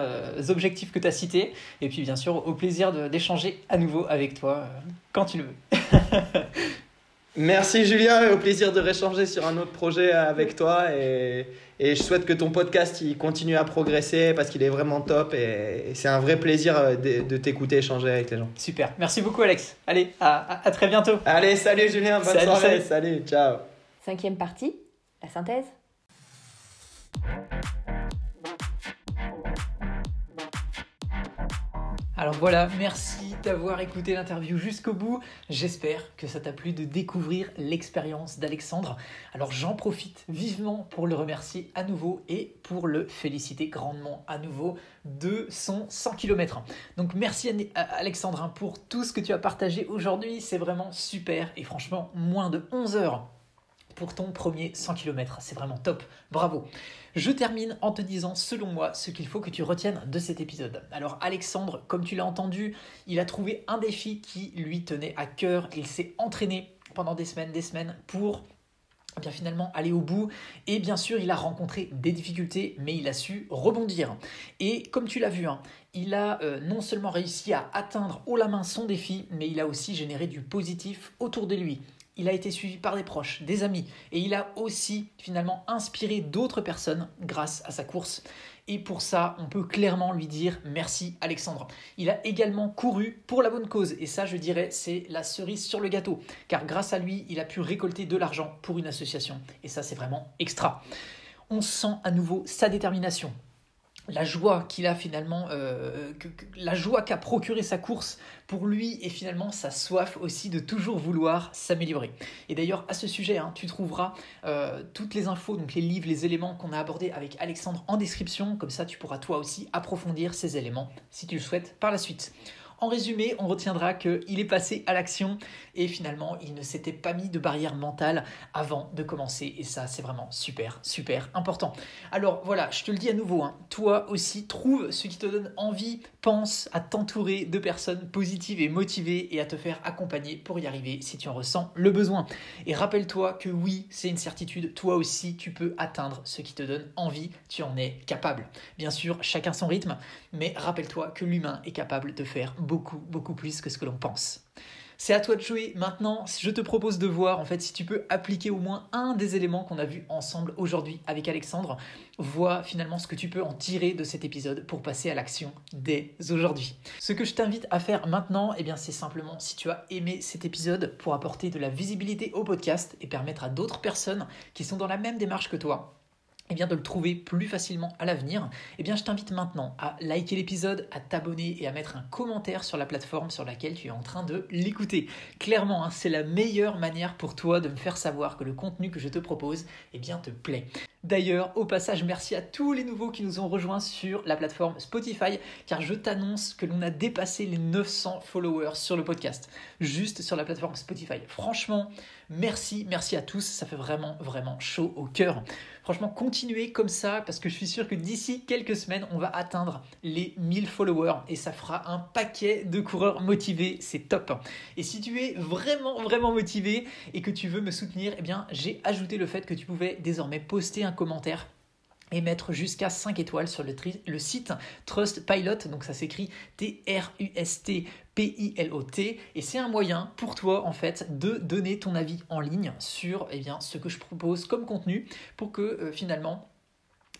objectifs que tu as cités. Et puis bien sûr, au plaisir d'échanger à nouveau avec toi quand tu le veux. Merci Julien au plaisir de réchanger sur un autre projet avec toi et, et je souhaite que ton podcast il continue à progresser parce qu'il est vraiment top et, et c'est un vrai plaisir euh, de, de t'écouter échanger avec les gens. Super, merci beaucoup Alex. Allez, à, à- à très bientôt. Allez, salut Julien, bonne Salut, soirée, salut. salut, ciao. Cinquième partie, la synthèse. Alors voilà, merci d'avoir écouté l'interview jusqu'au bout. J'espère que ça t'a plu de découvrir l'expérience d'Alexandre. Alors j'en profite vivement pour le remercier à nouveau et pour le féliciter grandement à nouveau de son 100 km. Donc merci Alexandre hein, pour tout ce que tu as partagé aujourd'hui. C'est vraiment super et franchement, moins de 11 heures pour ton premier 100 km. C'est vraiment top. Bravo. Je termine en te disant, selon moi, ce qu'il faut que tu retiennes de cet épisode. Alors Alexandre, comme tu l'as entendu, il a trouvé un défi qui lui tenait à cœur. Il s'est entraîné pendant des semaines, des semaines pour eh bien finalement aller au bout. Et bien sûr, il a rencontré des difficultés, mais il a su rebondir. Et comme tu l'as vu, hein, il a euh, non seulement réussi à atteindre haut la main son défi, mais il a aussi généré du positif autour de lui. Il a été suivi par des proches, des amis, et il a aussi finalement inspiré d'autres personnes grâce à sa course. Et pour ça, on peut clairement lui dire merci Alexandre. Il a également couru pour la bonne cause, et ça je dirais c'est la cerise sur le gâteau, car grâce à lui, il a pu récolter de l'argent pour une association, et ça c'est vraiment extra. On sent à nouveau sa détermination, euh, la joie qu'a procuré sa course pour lui et finalement sa soif aussi de toujours vouloir s'améliorer. Et d'ailleurs à ce sujet, hein, tu trouveras euh, toutes les infos, donc les livres, les éléments qu'on a abordés avec Alexandre en description, comme ça tu pourras toi aussi approfondir ces éléments si tu le souhaites par la suite. En résumé, on retiendra qu'il est passé à l'action et finalement il ne s'était pas mis de barrière mentale avant de commencer et ça c'est vraiment super super important. Alors voilà, je te le dis à nouveau, hein, toi aussi trouve ce qui te donne envie, pense à t'entourer de personnes positives et motivées et à te faire accompagner pour y arriver si tu en ressens le besoin. Et rappelle-toi que oui, c'est une certitude, toi aussi tu peux atteindre ce qui te donne envie, tu en es capable. Bien sûr, chacun son rythme, mais rappelle-toi que l'humain est capable de faire beaucoup plus que ce que l'on pense. C'est à toi de jouer maintenant. Je te propose de voir en fait si tu peux appliquer au moins un des éléments qu'on a vu ensemble aujourd'hui avec Alexandre. Vois finalement ce que tu peux en tirer de cet épisode pour passer à l'action dès aujourd'hui. Ce que je t'invite à faire maintenant, eh bien c'est simplement si tu as aimé cet épisode pour apporter de la visibilité au podcast et permettre à d'autres personnes qui sont dans la même démarche que toi eh bien de le trouver plus facilement à l'avenir, eh bien je t'invite maintenant à liker l'épisode, à t'abonner et à mettre un commentaire sur la plateforme sur laquelle tu es en train de l'écouter. Clairement, hein, c'est la meilleure manière pour toi de me faire savoir que le contenu que je te propose eh bien, te plaît. D'ailleurs, au passage, merci à tous les nouveaux qui nous ont rejoints sur la plateforme Spotify, car je t'annonce que l'on a dépassé les 900 followers sur le podcast, juste sur la plateforme Spotify. Franchement, merci, merci à tous, ça fait vraiment, vraiment chaud au cœur. Franchement, continuez comme ça, parce que je suis sûr que d'ici quelques semaines, on va atteindre les 1000 followers, et ça fera un paquet de coureurs motivés, c'est top. Et si tu es vraiment, vraiment motivé, et que tu veux me soutenir, eh bien, j'ai ajouté le fait que tu pouvais désormais poster un commentaire et mettre jusqu'à 5 étoiles sur le, site Trustpilot, donc ça s'écrit T-R-U-S-T-P-I-L-O-T, et c'est un moyen pour toi en fait de donner ton avis en ligne sur eh bien, ce que je propose comme contenu pour que euh, finalement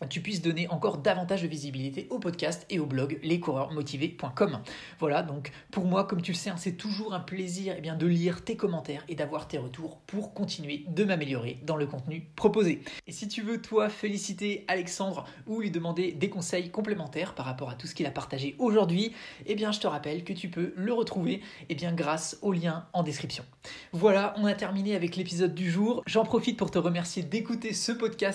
tu puisses donner encore davantage de visibilité au podcast et au blog lescoureursmotivés.com. Voilà, donc pour moi, comme tu le sais, hein, c'est toujours un plaisir eh bien, de lire tes commentaires et d'avoir tes retours pour continuer de m'améliorer dans le contenu proposé. Et si tu veux, toi, féliciter Alexandre ou lui demander des conseils complémentaires par rapport à tout ce qu'il a partagé aujourd'hui, eh bien, je te rappelle que tu peux le retrouver eh bien, grâce au lien en description. Voilà, on a terminé avec l'épisode du jour. J'en profite pour te remercier d'écouter ce podcast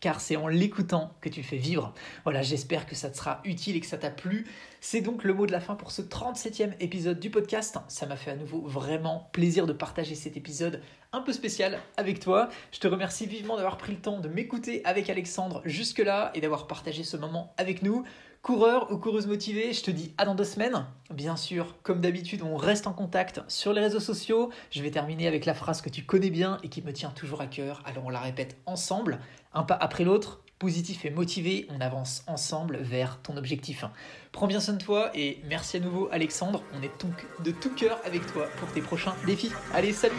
car c'est en l'écoutant que tu fais vivre. Voilà, j'espère que ça te sera utile et que ça t'a plu. C'est donc le mot de la fin pour ce 37e épisode du podcast. Ça m'a fait à nouveau vraiment plaisir de partager cet épisode un peu spécial avec toi. Je te remercie vivement d'avoir pris le temps de m'écouter avec Alexandre jusque-là et d'avoir partagé ce moment avec nous. Coureur ou coureuse motivée, je te dis à dans deux semaines. Bien sûr, comme d'habitude, on reste en contact sur les réseaux sociaux. Je vais terminer avec la phrase que tu connais bien et qui me tient toujours à cœur. Alors on la répète ensemble, un pas après l'autre positif et motivé, on avance ensemble vers ton objectif. Prends bien soin de toi et merci à nouveau Alexandre, on est donc de tout cœur avec toi pour tes prochains défis. Allez, salut